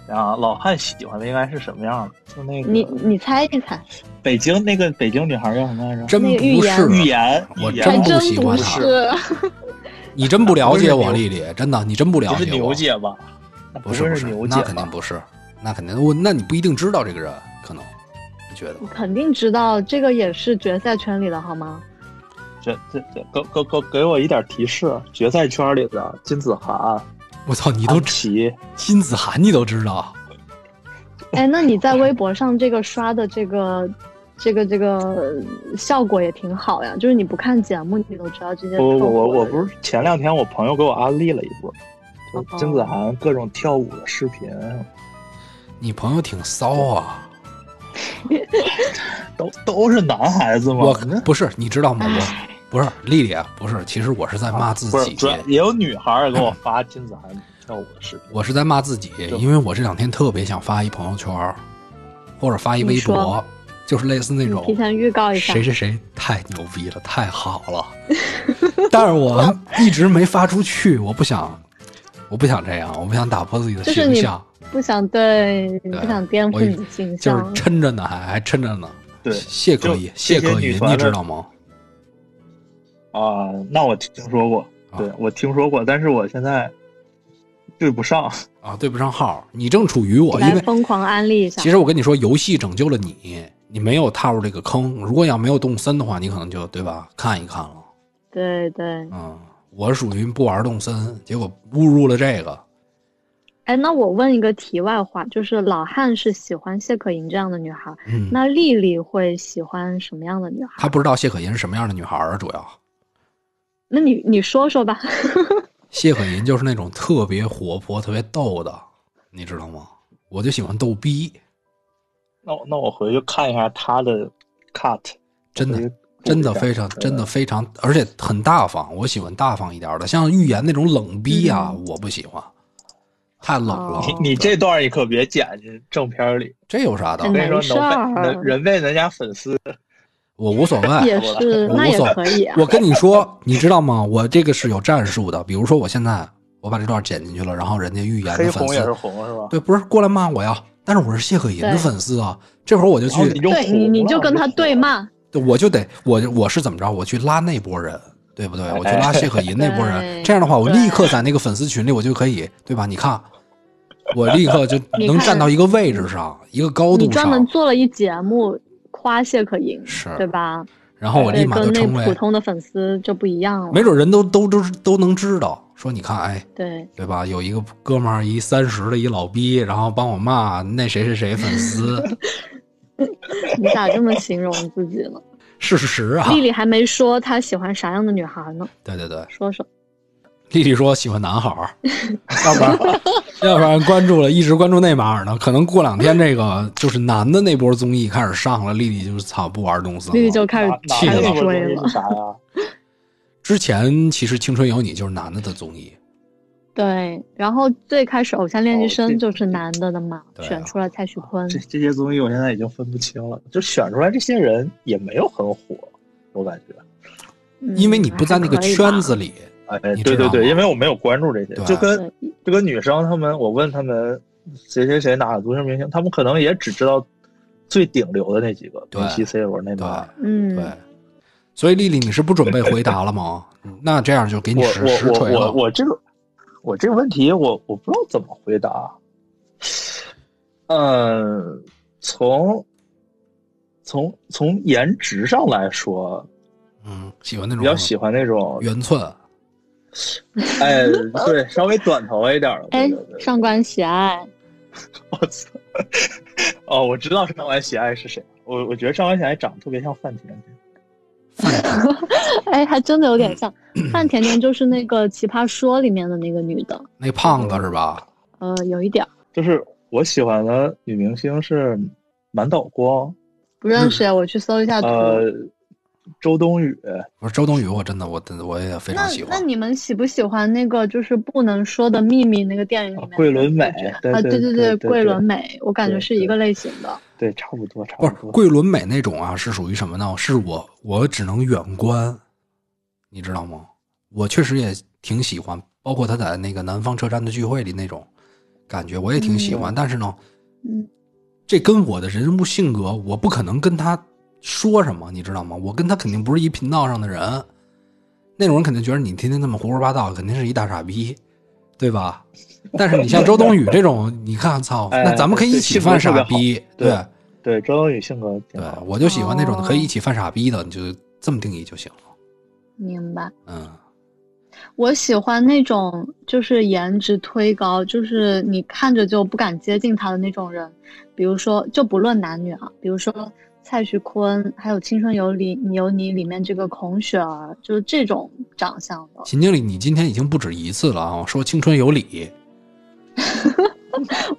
啊，老汉喜欢的应该是什么样的？就那个你你猜一猜，北京那个北京女孩叫什么来着？真预言不是预言，我真不喜欢她是。你真不了解我，丽丽，真的，你真不了不是解我。牛姐吧？不是不是牛，姐那？肯定不是，那肯定我那你不一定知道这个人，可能你觉得？肯定知道这个也是决赛圈里的好吗？这这这，给给给给我一点提示，决赛圈里的金子涵、我操，你都起，金子涵你都知道？哎，那你在微博上这个刷的这个。这个这个效果也挺好呀，就是你不看节目，你都知道这些。不不我我不是前两天我朋友给我安利了一波，金子涵各种跳舞的视频，你朋友挺骚啊！都都是男孩子吗。我不是，你知道吗？不是丽丽，啊，不是，其实我是在骂自己不是，也有女孩儿给我发金子涵跳舞的视频。我是在骂自己，因为我这两天特别想发一朋友圈，或者发一微博，就是类似那种提前预告一下谁。谁谁太牛逼了，太好了，但是我一直没发出去，我不想，我不想这样，我不想打破自己的形象，不想对，你不想颠覆你的形象就是象。抻着呢，还还抻着呢。对谢可寅，谢可寅，你知道吗？啊，那我听说过，啊对我听说过，但是我现在对不上。啊，对不上号，你正处于我，因为疯狂安利一下其。实我跟你说，游戏拯救了你，你没有踏入这个坑。如果要没有动森的话，你可能就对吧？看一看了。对对，嗯，我属于不玩动森，结果误入了这个。哎，那我问一个题外话，就是老汉是喜欢谢可寅这样的女孩，嗯，那丽丽会喜欢什么样的女孩？他不知道谢可寅是什么样的女孩儿啊，主要那你你说说吧。谢可寅就是那种特别活泼、特别逗的，你知道吗？我就喜欢逗逼，那我那我回去看一下他的 cut，真的真的非常真的非常，而且很大方。我喜欢大方一点的，像预言那种冷逼啊，我不喜欢，太冷了。哦你你这段你可别剪进正片里，这有啥的哎？我跟你说没事儿能人被人家粉丝我无所谓，也是，我那也无所可以啊。我跟你说，你知道吗？我这个是有战术的。比如说，我现在我把这段剪进去了，然后人家预言黑的粉红也是丝，红是吧？对，不是过来骂我呀。但是我是谢可寅的粉丝啊，这会儿我就去，你就对你你就跟他对，骂，我就得我我是怎么着？我去拉那波人，对不对？我去拉谢可寅那波人，这样的话，我立刻在那个粉丝群里，我就可以，对吧？你看，我立刻就能站到一个位置上，一个高度你专门上，做了一节目夸谢可寅，是对吧？然后我立，马就跟那成为普，通的粉丝就不一样了。没准人都都都都能知道，说你看，哎，对，对吧？有一个哥们儿，一三十的一老逼，然后帮我骂那谁谁谁粉丝，你咋这么形容自己呢？事实啊，丽丽还没说她喜欢啥样的女孩呢，对对对，说说。丽丽说喜欢男孩儿，要不然 要不然关注了，一直关注内马尔呢，可能过两天这个就是男的那波综艺开始上了，丽丽就是操不玩东西了丽丽。就开始气了开始那个追了？之前其实《青春有你》就是男的的综艺，对，然后最开始《偶像练习生》就是男的的嘛，选出了蔡徐坤。这这些综艺我现在已经分不清了，就选出来这些人也没有很火，我感觉。嗯因为你不在那个圈子。里，哎，对对对，因为我没有关注这些，就跟还可以吧这个女生她们，我问她们谁谁谁哪个足球明星，她们可能也只知道最顶流的那几个，对梅西、C 罗、内对马尔。嗯，对。所以丽丽，你是不准备回答了吗？那这样就给你我实实我我我。我这个我这个问题我我不知道怎么回答。嗯，从从从颜值上来说，嗯，喜欢那种比较喜欢那种，圆寸，哎，对，稍微短头一点的。哎上官喜爱，我操！哦，我知道上官喜爱是谁。我我觉得上官喜爱长得特别像范甜甜。哎，还真的有点像。嗯范甜甜就是那个《奇葩说》里面的那个女的，那胖子是吧？呃，有一点就是我喜欢的女明星是满岛光，不认识呀，我去搜一下图。呃，周冬雨，不是周冬雨，我真的我真的我也非常喜欢。那你们喜不喜欢那个就是不能说的秘密那个电影里面的桂纶镁对啊？对对对桂纶镁，我感觉是一个类型的。对，差不多，差不多不多。桂纶镁那种啊，是属于什么呢？是我我只能远观，你知道吗？我确实也挺喜欢，包括他在那个南方车站的聚会里那种感觉，我也挺喜欢。但是呢，嗯，这跟我的人物性格，我不可能跟他说什么，你知道吗？我跟他肯定不是一频道上的人。那种人肯定觉得你天天那么胡说八道，肯定是一大傻逼，对吧？但是你像周冬雨这种，你看，操，哎那咱们可以一起犯傻逼，对对对，周冬雨性格挺对好，。我就喜欢那种哦可以一起犯傻逼的，你就这么定义就行了。明白。嗯，我喜欢那种就是颜值推高，就是你看着就不敢接近他的那种人。比如说，就不论男女啊，比如说蔡徐坤，还有《青春有你有你》里面这个孔雪儿，就是这种长相的。秦经理，你今天已经不止一次了啊！说青春有理，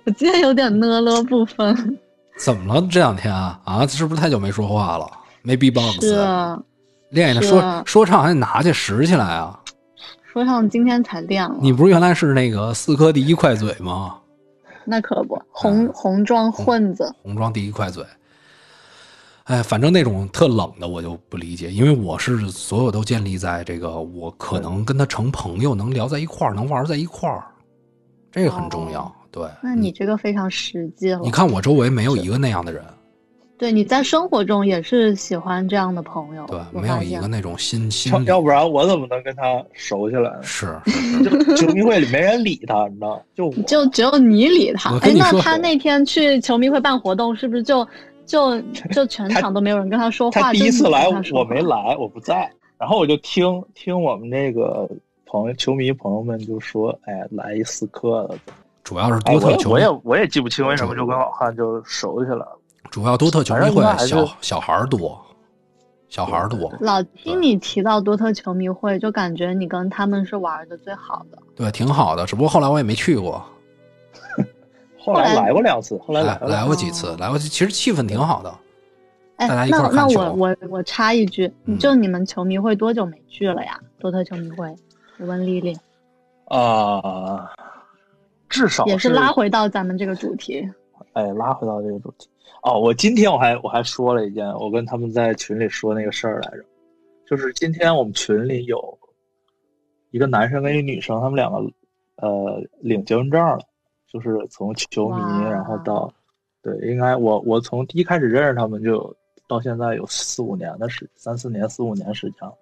我今天有点呢了不分，怎么了？这两天啊啊，是不是太久没说话了？没 B-box，是啊练的是说说唱还得拿去拾起来啊！说唱今天才练了，你不是原来是那个四科第一快嘴吗？那可不，红红装混子，红装第一快嘴。哎，反正那种特冷的我就不理解，因为我是所有都建立在这个我可能跟他成朋友，能聊在一块儿，能玩在一块儿，这个很重要。对，那你这个非常实际了。你看我周围没有一个那样的人，对，你在生活中也是喜欢这样的朋友，对，没有一个那种心心理要要不然我怎么能跟他熟起来呢？是球迷会里没人理他，你知道？就就只有你理他我。跟哎，那他那天去球迷会办活动，是不是就就就全场都没有人跟他说话？他第一次来我没。来，我不在，然后我就听听我们那个朋友球迷朋友们就说，哎，来一四科的，主要是多特球迷，我也我也记不清为什么就跟老汉就熟起来了。主要多特球迷会小小孩儿多，小孩儿多，老听你提到多特球迷会，就感觉你跟他们是玩的最好的。对，挺好的。只不过后来我也没去过，后来来来过两次，后来来来过两次。来过几次，来过，其实气氛挺好的。哎，那那我我我插一句，嗯就你们球迷会多久没聚了呀？多特球迷会，我问丽丽，啊、至少也是拉回到咱们这个主题。哎，拉回到这个主题哦，我今天我还我还说了一件，我跟他们在群里说那个事儿来着，就是今天我们群里有一个男生跟一个女生，他们两个呃领结婚证了，就是从球迷然后到对，应该我我从第一开始认识他们就到现在有四五年的时三四年四五年时间了。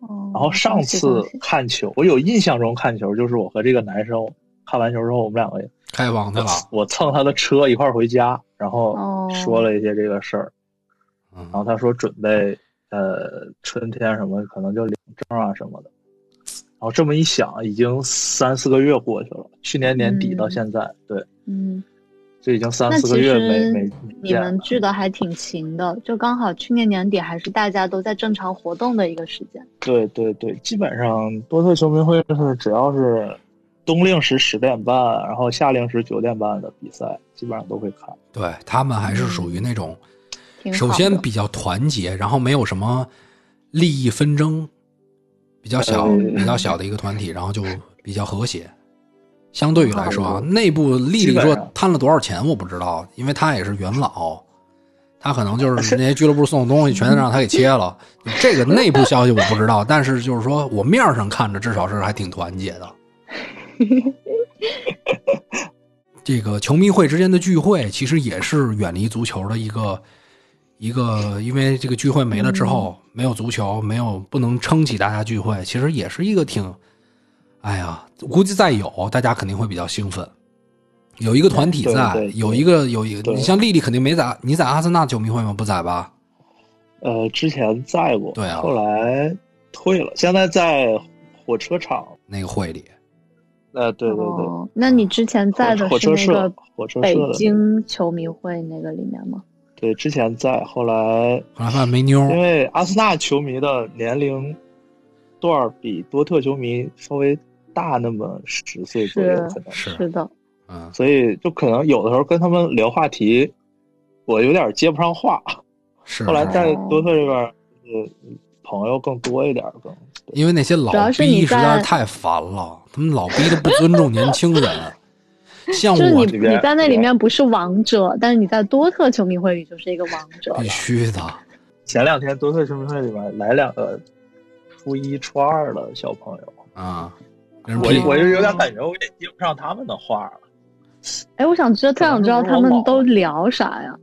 哦，然后上次看球，我有印象中看球就是我和这个男生看完球之后，我们两个开房去了，我蹭他的车一块儿回家，然后哦说了一些这个事儿，然后嗯，他说准备呃春天什么可能就领证啊什么的，然后这么一想，已经三四个月过去了，去年年底到嗯现在，对，嗯，这已经三四个月没没没你见了。们聚的还挺勤的，就刚好去年年底还是大家都在正常活动的一个时间。对对对，基本上多特球迷会是只要是冬令时十点半，然后夏令时九点半的比赛，基本上都会看。对他们还是属于那种，首先比较团结，然后没有什么利益纷争，比较小嗯比较小的一个团体，然后就比较和谐。相对于来说啊，内部丽丽说贪了多少钱我不知道，因为他也是元老，他可能就是 那些俱乐部送的东西全让他给切了。这个内部消息我不知道，但是就是说我面上看着至少是还挺团结的。这个球迷会之间的聚会，其实也是远离足球的一个一个，因为这个聚会没了之后，没有足球，没有不能撑起大家聚会，其实也是一个挺，哎呀，估计再有，大家肯定会比较兴奋。有一个团体在，有一个有一个，你像丽丽肯定没在，你在阿森纳球迷会吗？不在吧？呃，之前在过，对啊后来退了，现在在火车场。那个会里，呃，对对对，哦，那你之前在的火车社是那个，火车北，京球迷会那个里面吗？对，之前在，后来后来发现没妞因，为阿森纳球迷的年龄段比多特球迷稍微大那么十岁左右，是可能，是是的，嗯，所以就可能有的时候跟他们聊话题，我有点接不上话。是。后来在多特这边，呃，朋友更多一点，更因为那些老逼实在是太烦了，他们老逼都不尊重年轻人。像就是你我这边你在那里面不是王者，但是你在多特球迷会里就是一个王者必。须的，前两天多特球迷会里边来两个初一、初二的小朋友，啊，我我就有点感觉我也接不上他们的话了。哎，我想知道，特想知道他们都聊啥呀？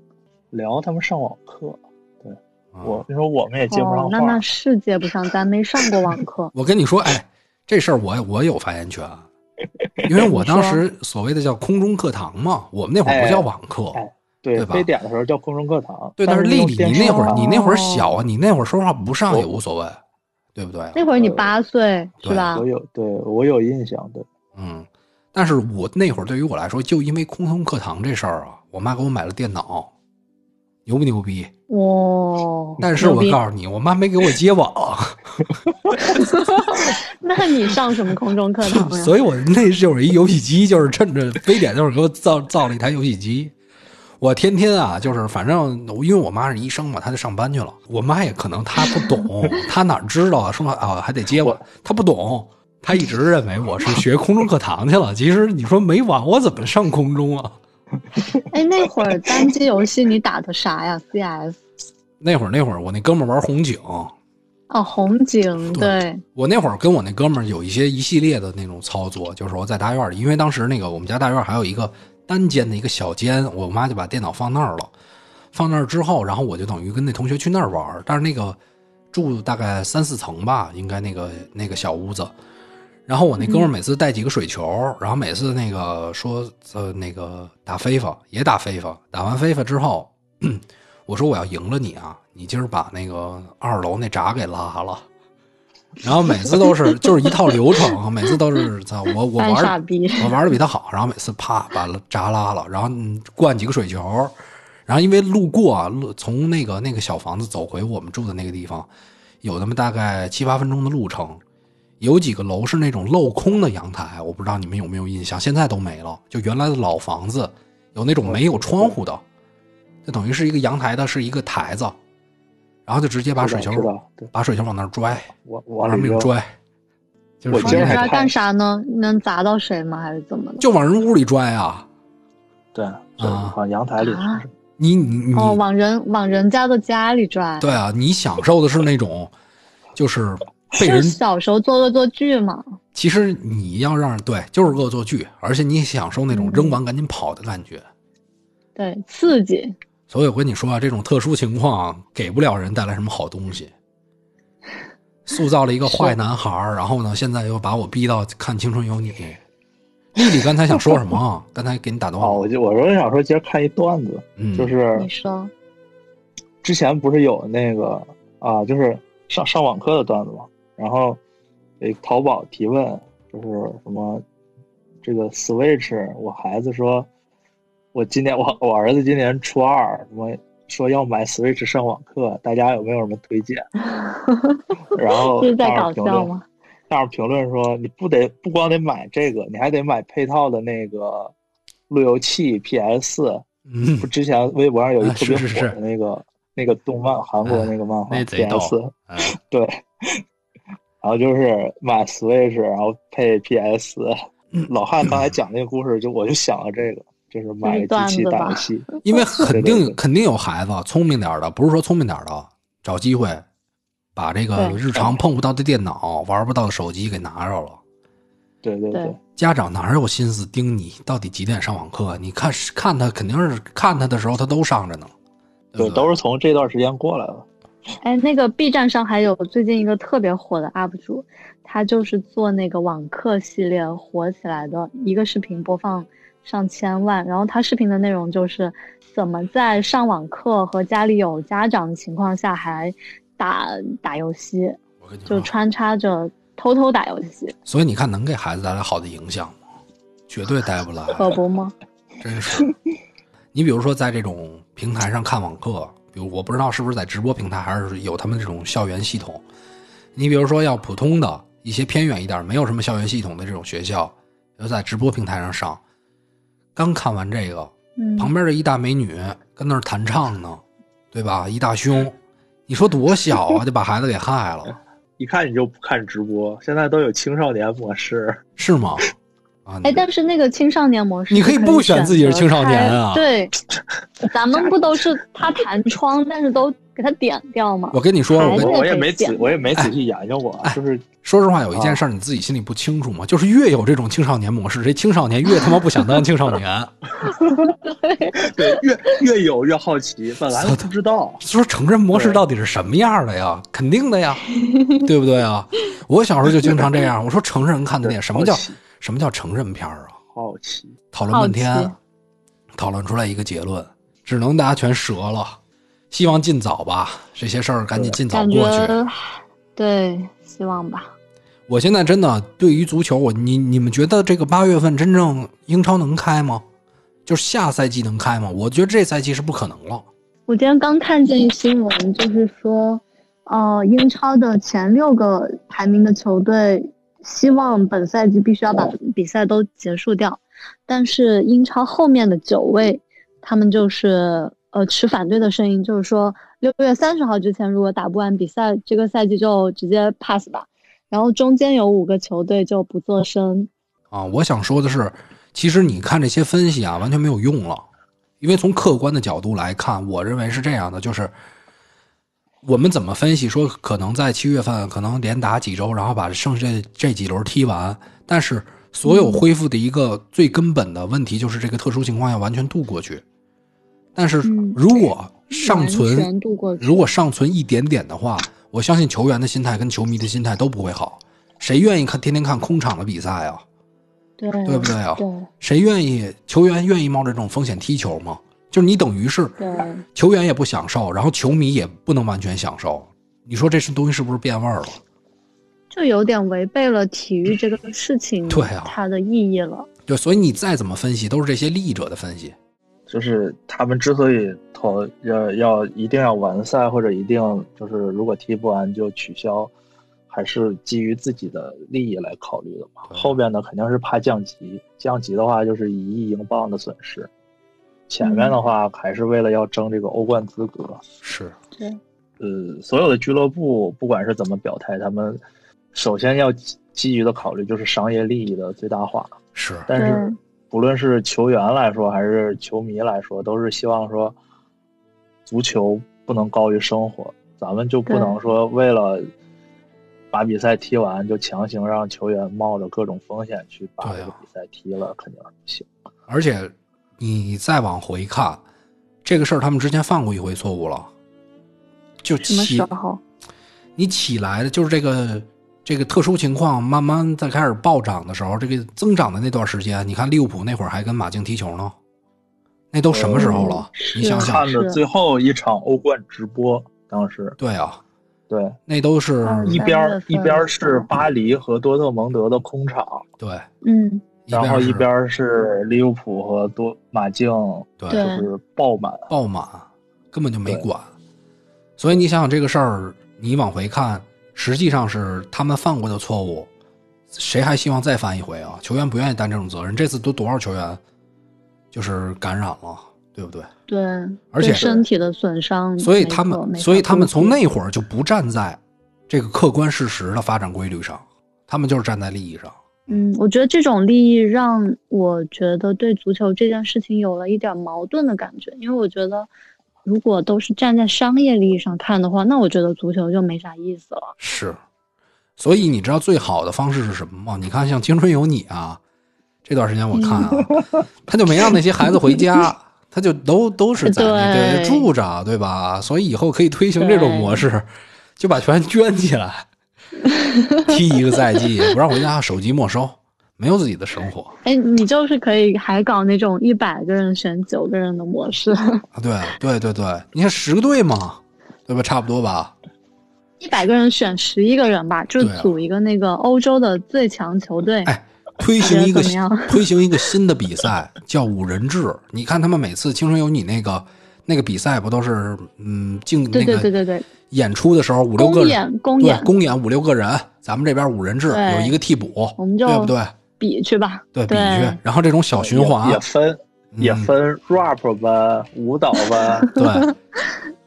聊他们上网课。对，啊我你说我们也接不上哦，那那是接不上，咱没上过网课。我跟你说，哎，这事儿我我有发言权，因为我当时所谓的叫空中课堂嘛，我们那会儿不叫网课。哎对对吧非典的时候叫空中课堂。对，但是丽丽，你那会儿你那会儿哦小啊，你那会儿说话不上也无所谓，对不对？那会儿你八岁是吧我？有对我有印象对。嗯，但是我那会儿对于我来说，就因为空中课堂这事儿啊，我妈给我买了电脑，牛不牛逼？哇！但是我告诉你，我妈没给我接网，那你上什么空中课堂呀？所以我那就是一游戏机，就是趁着非典，就是给我造造了一台游戏机。我天天啊，就是反正因为我妈是医生嘛，她就上班去了。我妈也可能她不懂，她哪知道啊？说啊还得接我，她不懂，她一直认为我是学空中课堂去了。其实你说没网，我怎么上空中啊？哎，那会儿单机游戏你打的啥呀？CS 那会儿那会儿我那哥们玩红警，哦，红警对对，我那会儿跟我那哥们儿有一些一系列的那种操作，就是我在大院里，因为当时那个我们家大院还有一个单间的一个小间，我妈就把电脑放那儿了。放那儿之后，然后我就等于跟那同学去那儿玩儿，但是那个住大概三四层吧，应该那个那个小屋子。然后我那哥们儿每次带几个水球，然后每次那个说呃那个打非法也打非法，打完非法之后，我说我要赢了你啊，你今儿把那个二楼那闸给拉了。然后每次都是就是一套流程，每次都是操我我玩。我玩的比他好，然后每次啪把闸拉了，然后嗯灌几个水球，然后因为路过啊，路从那个那个小房子走回我们住的那个地方，有那么大概七八分钟的路程，有几个楼是那种镂空的阳台，我不知道你们有没有印象，现在都没了，就原来的老房子有那种没有窗户的，就等于是一个阳台的是一个台子，然后就直接把水球把水球往那儿拽，我往往里扔。命拽，就是我说今儿还看那干啥呢？能砸到谁吗？还是怎么的？就往人屋里拽啊。对，对啊往阳台里啊你你你哦，往人往人家的家里拽。对啊，你享受的是那种，就是被人是小时候做恶作剧嘛？其实你要让对，就是恶作剧，而且你享受那种嗯扔完赶紧跑的感觉。对，刺激。所以我跟你说啊，这种特殊情况啊给不了人带来什么好东西，塑造了一个坏男孩儿，然后呢，现在又把我逼到看《青春有你》。丽丽刚才想说什么啊？刚才给你打断哦，了。我就我说想说，今儿看一段子，嗯，就是你说，之前不是有那个啊，就是上上网课的段子嘛，然后给淘宝提问，就是什么这个 Switch，我孩子说，我今年我我儿子今年初二，我说要买 Switch 上网课，大家有没有什么推荐？然后 在搞下面评论笑吗？下面评论说，你不得不光得买这个，你还得买配套的那个路由器 PS 嗯不，之前微博上有一啊特别火的那个那个动漫，韩国那个漫画 PS，哎对，然后就是买 Switch，然后配 PS。老嗯汉刚才讲那个故事，就我就想了这个，就是买个机器打游戏，因为 肯定肯定有孩子聪明点儿的，不是说聪明点儿的，找机会把这个日常碰不到的电脑、玩不到的手机给拿着了。对对对对，家长哪有心思盯你到底几点上网课？你看看他肯定是看他的时候他都上着呢，对对，对都是从这段时间过来的。哎，那个 B 站上还有最近一个特别火的 UP 主，他就是做那个网课系列火起来的，一个视频播放上千万。然后他视频的内容就是怎么在上网课和家里有家长的情况下还打打游戏，就穿插着偷偷打游戏，所以你看能给孩子带来好的影响吗？绝对带不来，可不吗？真是。你比如说在这种平台上看网课，比如我不知道是不是在直播平台，还是有他们这种校园系统。你比如说要普通的一些偏远一点、没有什么校园系统的这种学校，要在直播平台上上，刚看完这个，嗯，旁边的一大美女跟那儿弹唱呢，对吧？一大胸，你说多小啊，就把孩子给害了，一看你就不看直播，现在都有青少年模式。是吗？啊。哎，但是那个青少年模式，你可以不选自己是青少年啊对，咱们不都是他弹窗，但是都给它点掉吗？我跟你说，我也没仔我也没仔细研究过，啊，就是说实话，有一件事儿你自己心里不清楚吗？就是越有这种青少年模式，这青少年越他妈不想当青少年。对越越有越好奇，本来都不知道。说成人模式到底是什么样的呀？肯定的呀，对不对啊？我小时候就经常这样。我说成人看的电影，什么叫什么叫成人片啊？好奇？讨论半天，讨论出来一个结论，只能大家全折了。希望尽早吧，这些事儿赶紧尽早过去。对，希望吧。我现在真的对于足球，我你你们觉得这个八月份真正英超能开吗？就是下赛季能开吗？我觉得这赛季是不可能了。我今天刚看见一新闻，就是说，呃，英超的前六个排名的球队希望本赛季必须要把比赛都结束掉，但是英超后面的九位，他们就是呃持反对的声音，就是说六月三十号之前如果打不完比赛，这个赛季就直接 pass 吧。然后中间有五个球队就不做声，啊，我想说的是，其实你看这些分析啊，完全没有用了，因为从客观的角度来看，我认为是这样的，就是我们怎么分析说可能在七月份可能连打几周，然后把剩下这这几轮踢完，但是所有恢复的一个最根本的问题就是这个特殊情况要完全度过去，但是嗯如果尚存。如果尚存一点点的话，我相信球员的心态跟球迷的心态都不会好。谁愿意看天天看空场的比赛啊？对对不对啊？对谁愿意球员愿意冒着这种风险踢球吗？就是你等于是对。球员也不享受，然后球迷也不能完全享受。你说这是东西是不是变味儿了？就有点违背了体育这个事情对啊它的意义了。对，所以你再怎么分析，都是这些利益者的分析。就是他们之所以投要要一定要完赛，或者一定就是如果踢不完就取消，还是基于自己的利益来考虑的嘛。后边呢肯定是怕降级，降级的话就是一亿英镑的损失。前面的话还是为了要争这个欧冠资格。是，对，呃，所有的俱乐部不管是怎么表态，他们首先要基基于的考虑就是商业利益的最大化。是，但是对不论是球员来说还是球迷来说，都是希望说，足球不能高于生活，咱们就不能说为了把比赛踢完就强行让球员冒着各种风险去把这个比赛踢了，肯定是不行。而且你再往回看，这个事儿他们之前犯过一回错误了，就什么起时候？你起来的就是这个这个特殊情况慢慢在开始暴涨的时候，这个增长的那段时间，你看利物浦那会儿还跟马竞踢球呢，那都什么时候了？是你想想，看的最后一场欧冠直播，当时。对啊，对。那都是嗯一边一边儿是巴黎和多特蒙德的空场，对，嗯，然后一边是利物浦和多马竞，对。对就是爆满。爆满，根本就没管。所以你想想这个事儿，你往回看，实际上是他们犯过的错误，谁还希望再犯一回啊？球员不愿意担这种责任，这次都多少球员就是感染了，对不对？对，而且身体的损伤，所以他们，所以他们从。那会儿就不站在这个客观事实的发展规律上，他们就是站在利益上。嗯，我觉得这种利益让我觉得对足球这件事情有了一点矛盾的感觉，因为我觉得如果都是站在商业利益上看的话，那我觉得足球就没啥意思了。是，所以你知道最好的方式是什么吗？你看，像《青春有你》啊，这段时间我看啊，他就没让那些孩子回家，他就都都是在对住着，对吧？所以以后可以推行这种模式，就把全捐起来，踢一个赛季，不让回家，手机没收，没有自己的生活哎，你就是可以还搞那种一百个人选九个人的模式，啊！对对对对，你看十个队嘛，对吧？差不多吧。一百个人选十一个人吧，就组一个那个欧洲的最强球队。哎推行一个 推行一个新的比赛，叫五人制。你看他们每次《青春有你》那个那个比赛，不都是嗯竞对对那个对对对，演出的时候五六个人，公演公对演公演五六个人，咱们这边五人制有一个替补，我们就对不对？比去吧。对，比去。然后这种小循环也分也嗯分 rap 班、舞蹈班、对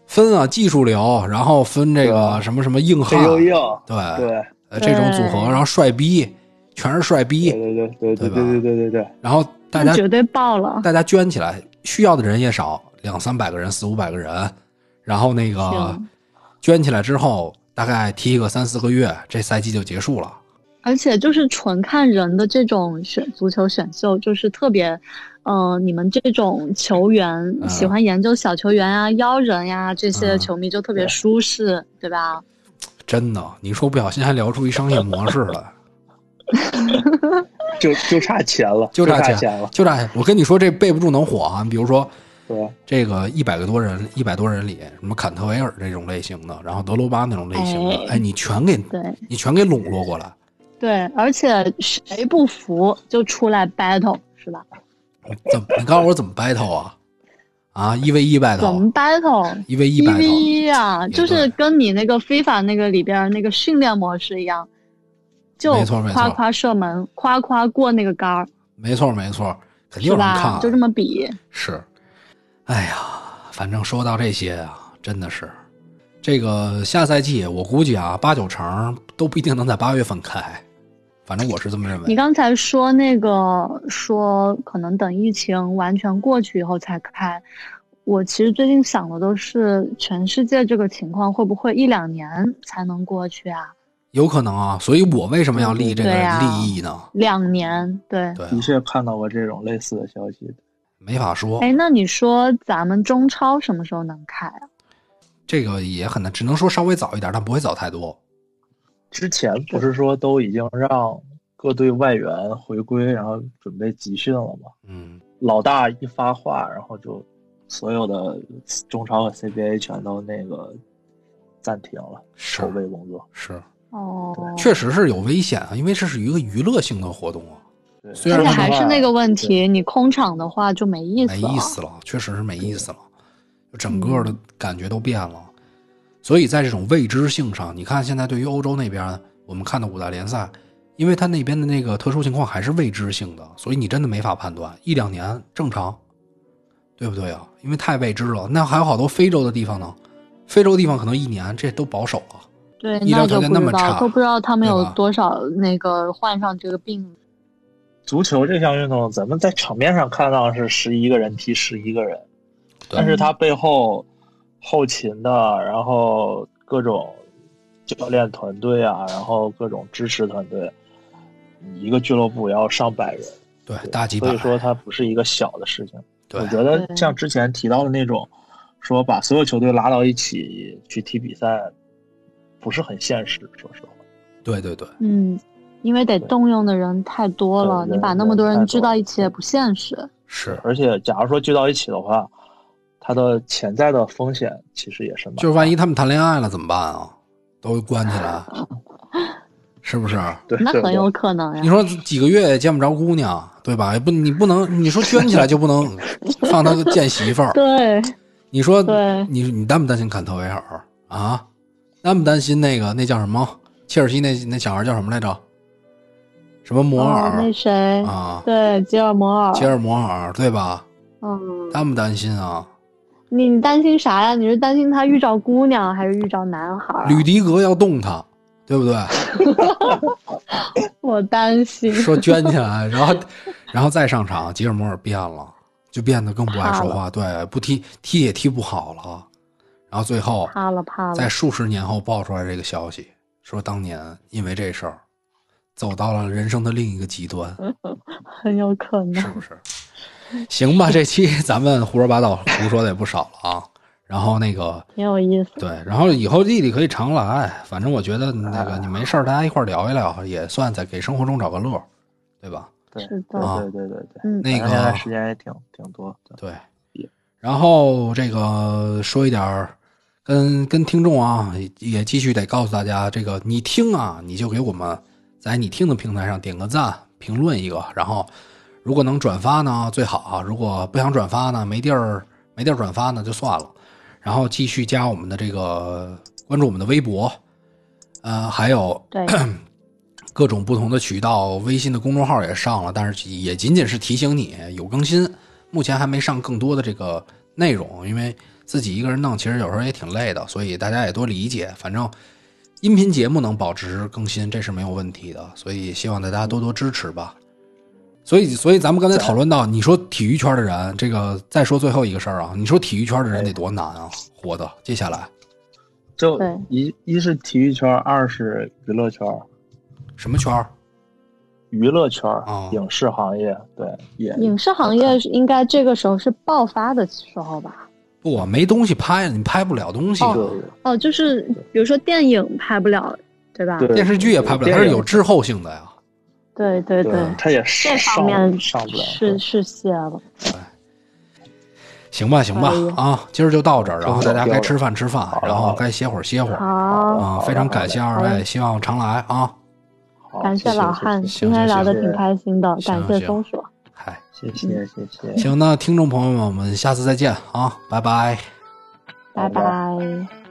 分啊技术流，然后分这个什么什么硬汉对对，呃这种组合，然后帅逼全是帅逼，对对对对对对对对对对对，然后大家那绝对爆了。大家捐起来，需要的人也少，两三百个人、四五百个人，然后那个行捐起来之后，大概踢个三四个月，这赛季就结束了。而且就是纯看人的这种选足球选秀，就是特别，嗯、你们这种球员嗯喜欢研究小球员啊、妖人呀、这些嗯球迷就特别舒适，对吧？真的，你说不小心还聊出一商业模式来，就就差钱了，就差钱钱了，就这，我跟你说，这备不住能火啊！比如说对？这个一百个多人，一百多人里，什么坎特维尔这种类型的，然后德罗巴那种类型的，哎哎，你全给对你全给笼络过来，对，而且谁不服就出来 battle，是吧？怎么？你告诉我怎么 battle 啊？啊，一 v 一 battle，怎么 battle？一 v 一一 v battle，一啊，就是跟你那个非法那个里边那个训练模式一样，就夸夸射门，夸夸过那个杆儿，没错没错，肯定有是人看啊，？就这么比。是，哎呀，反正说到这些啊，真的是，这个下赛季我估计啊，八九成都不一定能在八月份开，反正我是这么认为。你刚才说那个说可能等疫情完全过去以后才开，我其实最近想的都是全世界这个情况会不会一两年才能过去啊？有可能啊，所以我为什么要立这个利益呢？两年，对。的确看到过这种类似的消息。没法说，哎，那你说咱们中超什么时候能开啊？这个也很难，只能说稍微早一点，但不会早太多。之前不是说都已经让各队外援回归，然后准备集训了吗？嗯，老大一发话，然后就所有的中超和 CBA 全都那个暂停了是筹备工作。是，哦，确实是有危险啊，因为这是一个娱乐性的活动啊，对，虽然而且还是那个问题，你空场的话就没意思没。意思了，确实是没意思了，就整个的感觉都变了。所以在这种未知性上，你看现在对于欧洲那边，我们看的五大联赛，因为它那边的那个特殊情况还是未知性的，所以你真的没法判断，一两年正常，对不对啊？因为太未知了。那还有好多非洲的地方呢，非洲地方可能一年这都保守了。对，医疗条那就不知道，件那么差都不知道他们有多少那个患上这个病。足球这项运动，咱们在场面上看到是十一个人踢十一个人，但是它背后后勤的，然后各种教练团队啊，然后各种支持团队，一个俱乐部要上百人，对，大几百所以，说它不是一个小的事情。我觉得像之前提到的那种，说把所有球队拉到一起去踢比赛，不是很现实。说实话，对对对，嗯，因为得动用的人太多了，你把那么多人聚到一起也不现实。是，而且假如说聚到一起的话，它的潜在的风险其实也是蛮就是万一他们谈恋爱了怎么办啊？都关起来，是不是？对那很有可能呀。你说几个月也见不着姑娘，对吧？也不，你不能，你说圈起来就不能 放他见媳妇儿。对你说，对你你担不担心坎特维尔啊？担不担心那个那叫什么？切尔西那那小孩叫什么来着？什么摩哦，尔、那谁？啊？对，吉尔摩尔。吉尔摩尔对吧？嗯，担不担心啊？你你担心啥呀？你是担心他遇着姑娘，还是遇着男孩？吕迪格要动他，对不对？我担心。说捐起来，然后然后再上场，吉尔摩尔变了，就变得更不爱说话，对，不踢踢也踢不好了。然后最后怕了怕了在。数十年后爆出来这个消息，说当年因为这事儿走到了人生的另一个极端，很有可能是。不是？行吧，这期咱们胡说八道胡说的也不少了啊。然后那个挺有意思。对，然后以后弟弟可以常来，反正我觉得那个你没事儿，大家一块儿聊一聊，也算在给生活中找个乐，对吧？对是的啊对对对对对，嗯，那个时间也挺挺多。对对，然后这个说一点儿，跟跟听众啊，也也继续得告诉大家，这个你听啊，你就给我们在你听的平台上点个赞，评论一个，然后如果能转发呢最好啊，如果不想转发呢，没地儿没地儿转发呢就算了，然后继续加我们的这个关注我们的微博，呃，还有对，各种不同的渠道，微信的公众号也上了，但是也仅仅是提醒你有更新，目前还没上更多的这个内容，因为自己一个人弄，其实有时候也挺累的，所以大家也多理解。反正音频节目能保持更新，这是没有问题的，所以希望大家多多支持吧。所以，所以咱们刚才讨论到，你说体育圈的人，这个再说最后一个事儿啊，你说体育圈的人得多难啊，活的。接下来，就一一是体育圈，二是娱乐圈，什么圈儿？娱乐圈、啊影视行业，对，也影视行业是应该这个时候是爆发的时候吧？不，没东西拍，你拍不了东西哦，就是比如说电影拍不了，对吧？对电视剧也拍不了，它是有滞后性的呀。对对对，他也这上方面上不了，是是谢了。行吧，行吧，啊，今儿就到这儿，然后大家该吃饭吃饭，然后该歇会儿歇会儿好，啊。非常感谢二位，希望常来啊。好感谢老汉，行今天聊的挺开心的，感谢松鼠，嗨，谢谢谢谢，行，那听众朋友们，我们下次再见啊。拜拜拜拜。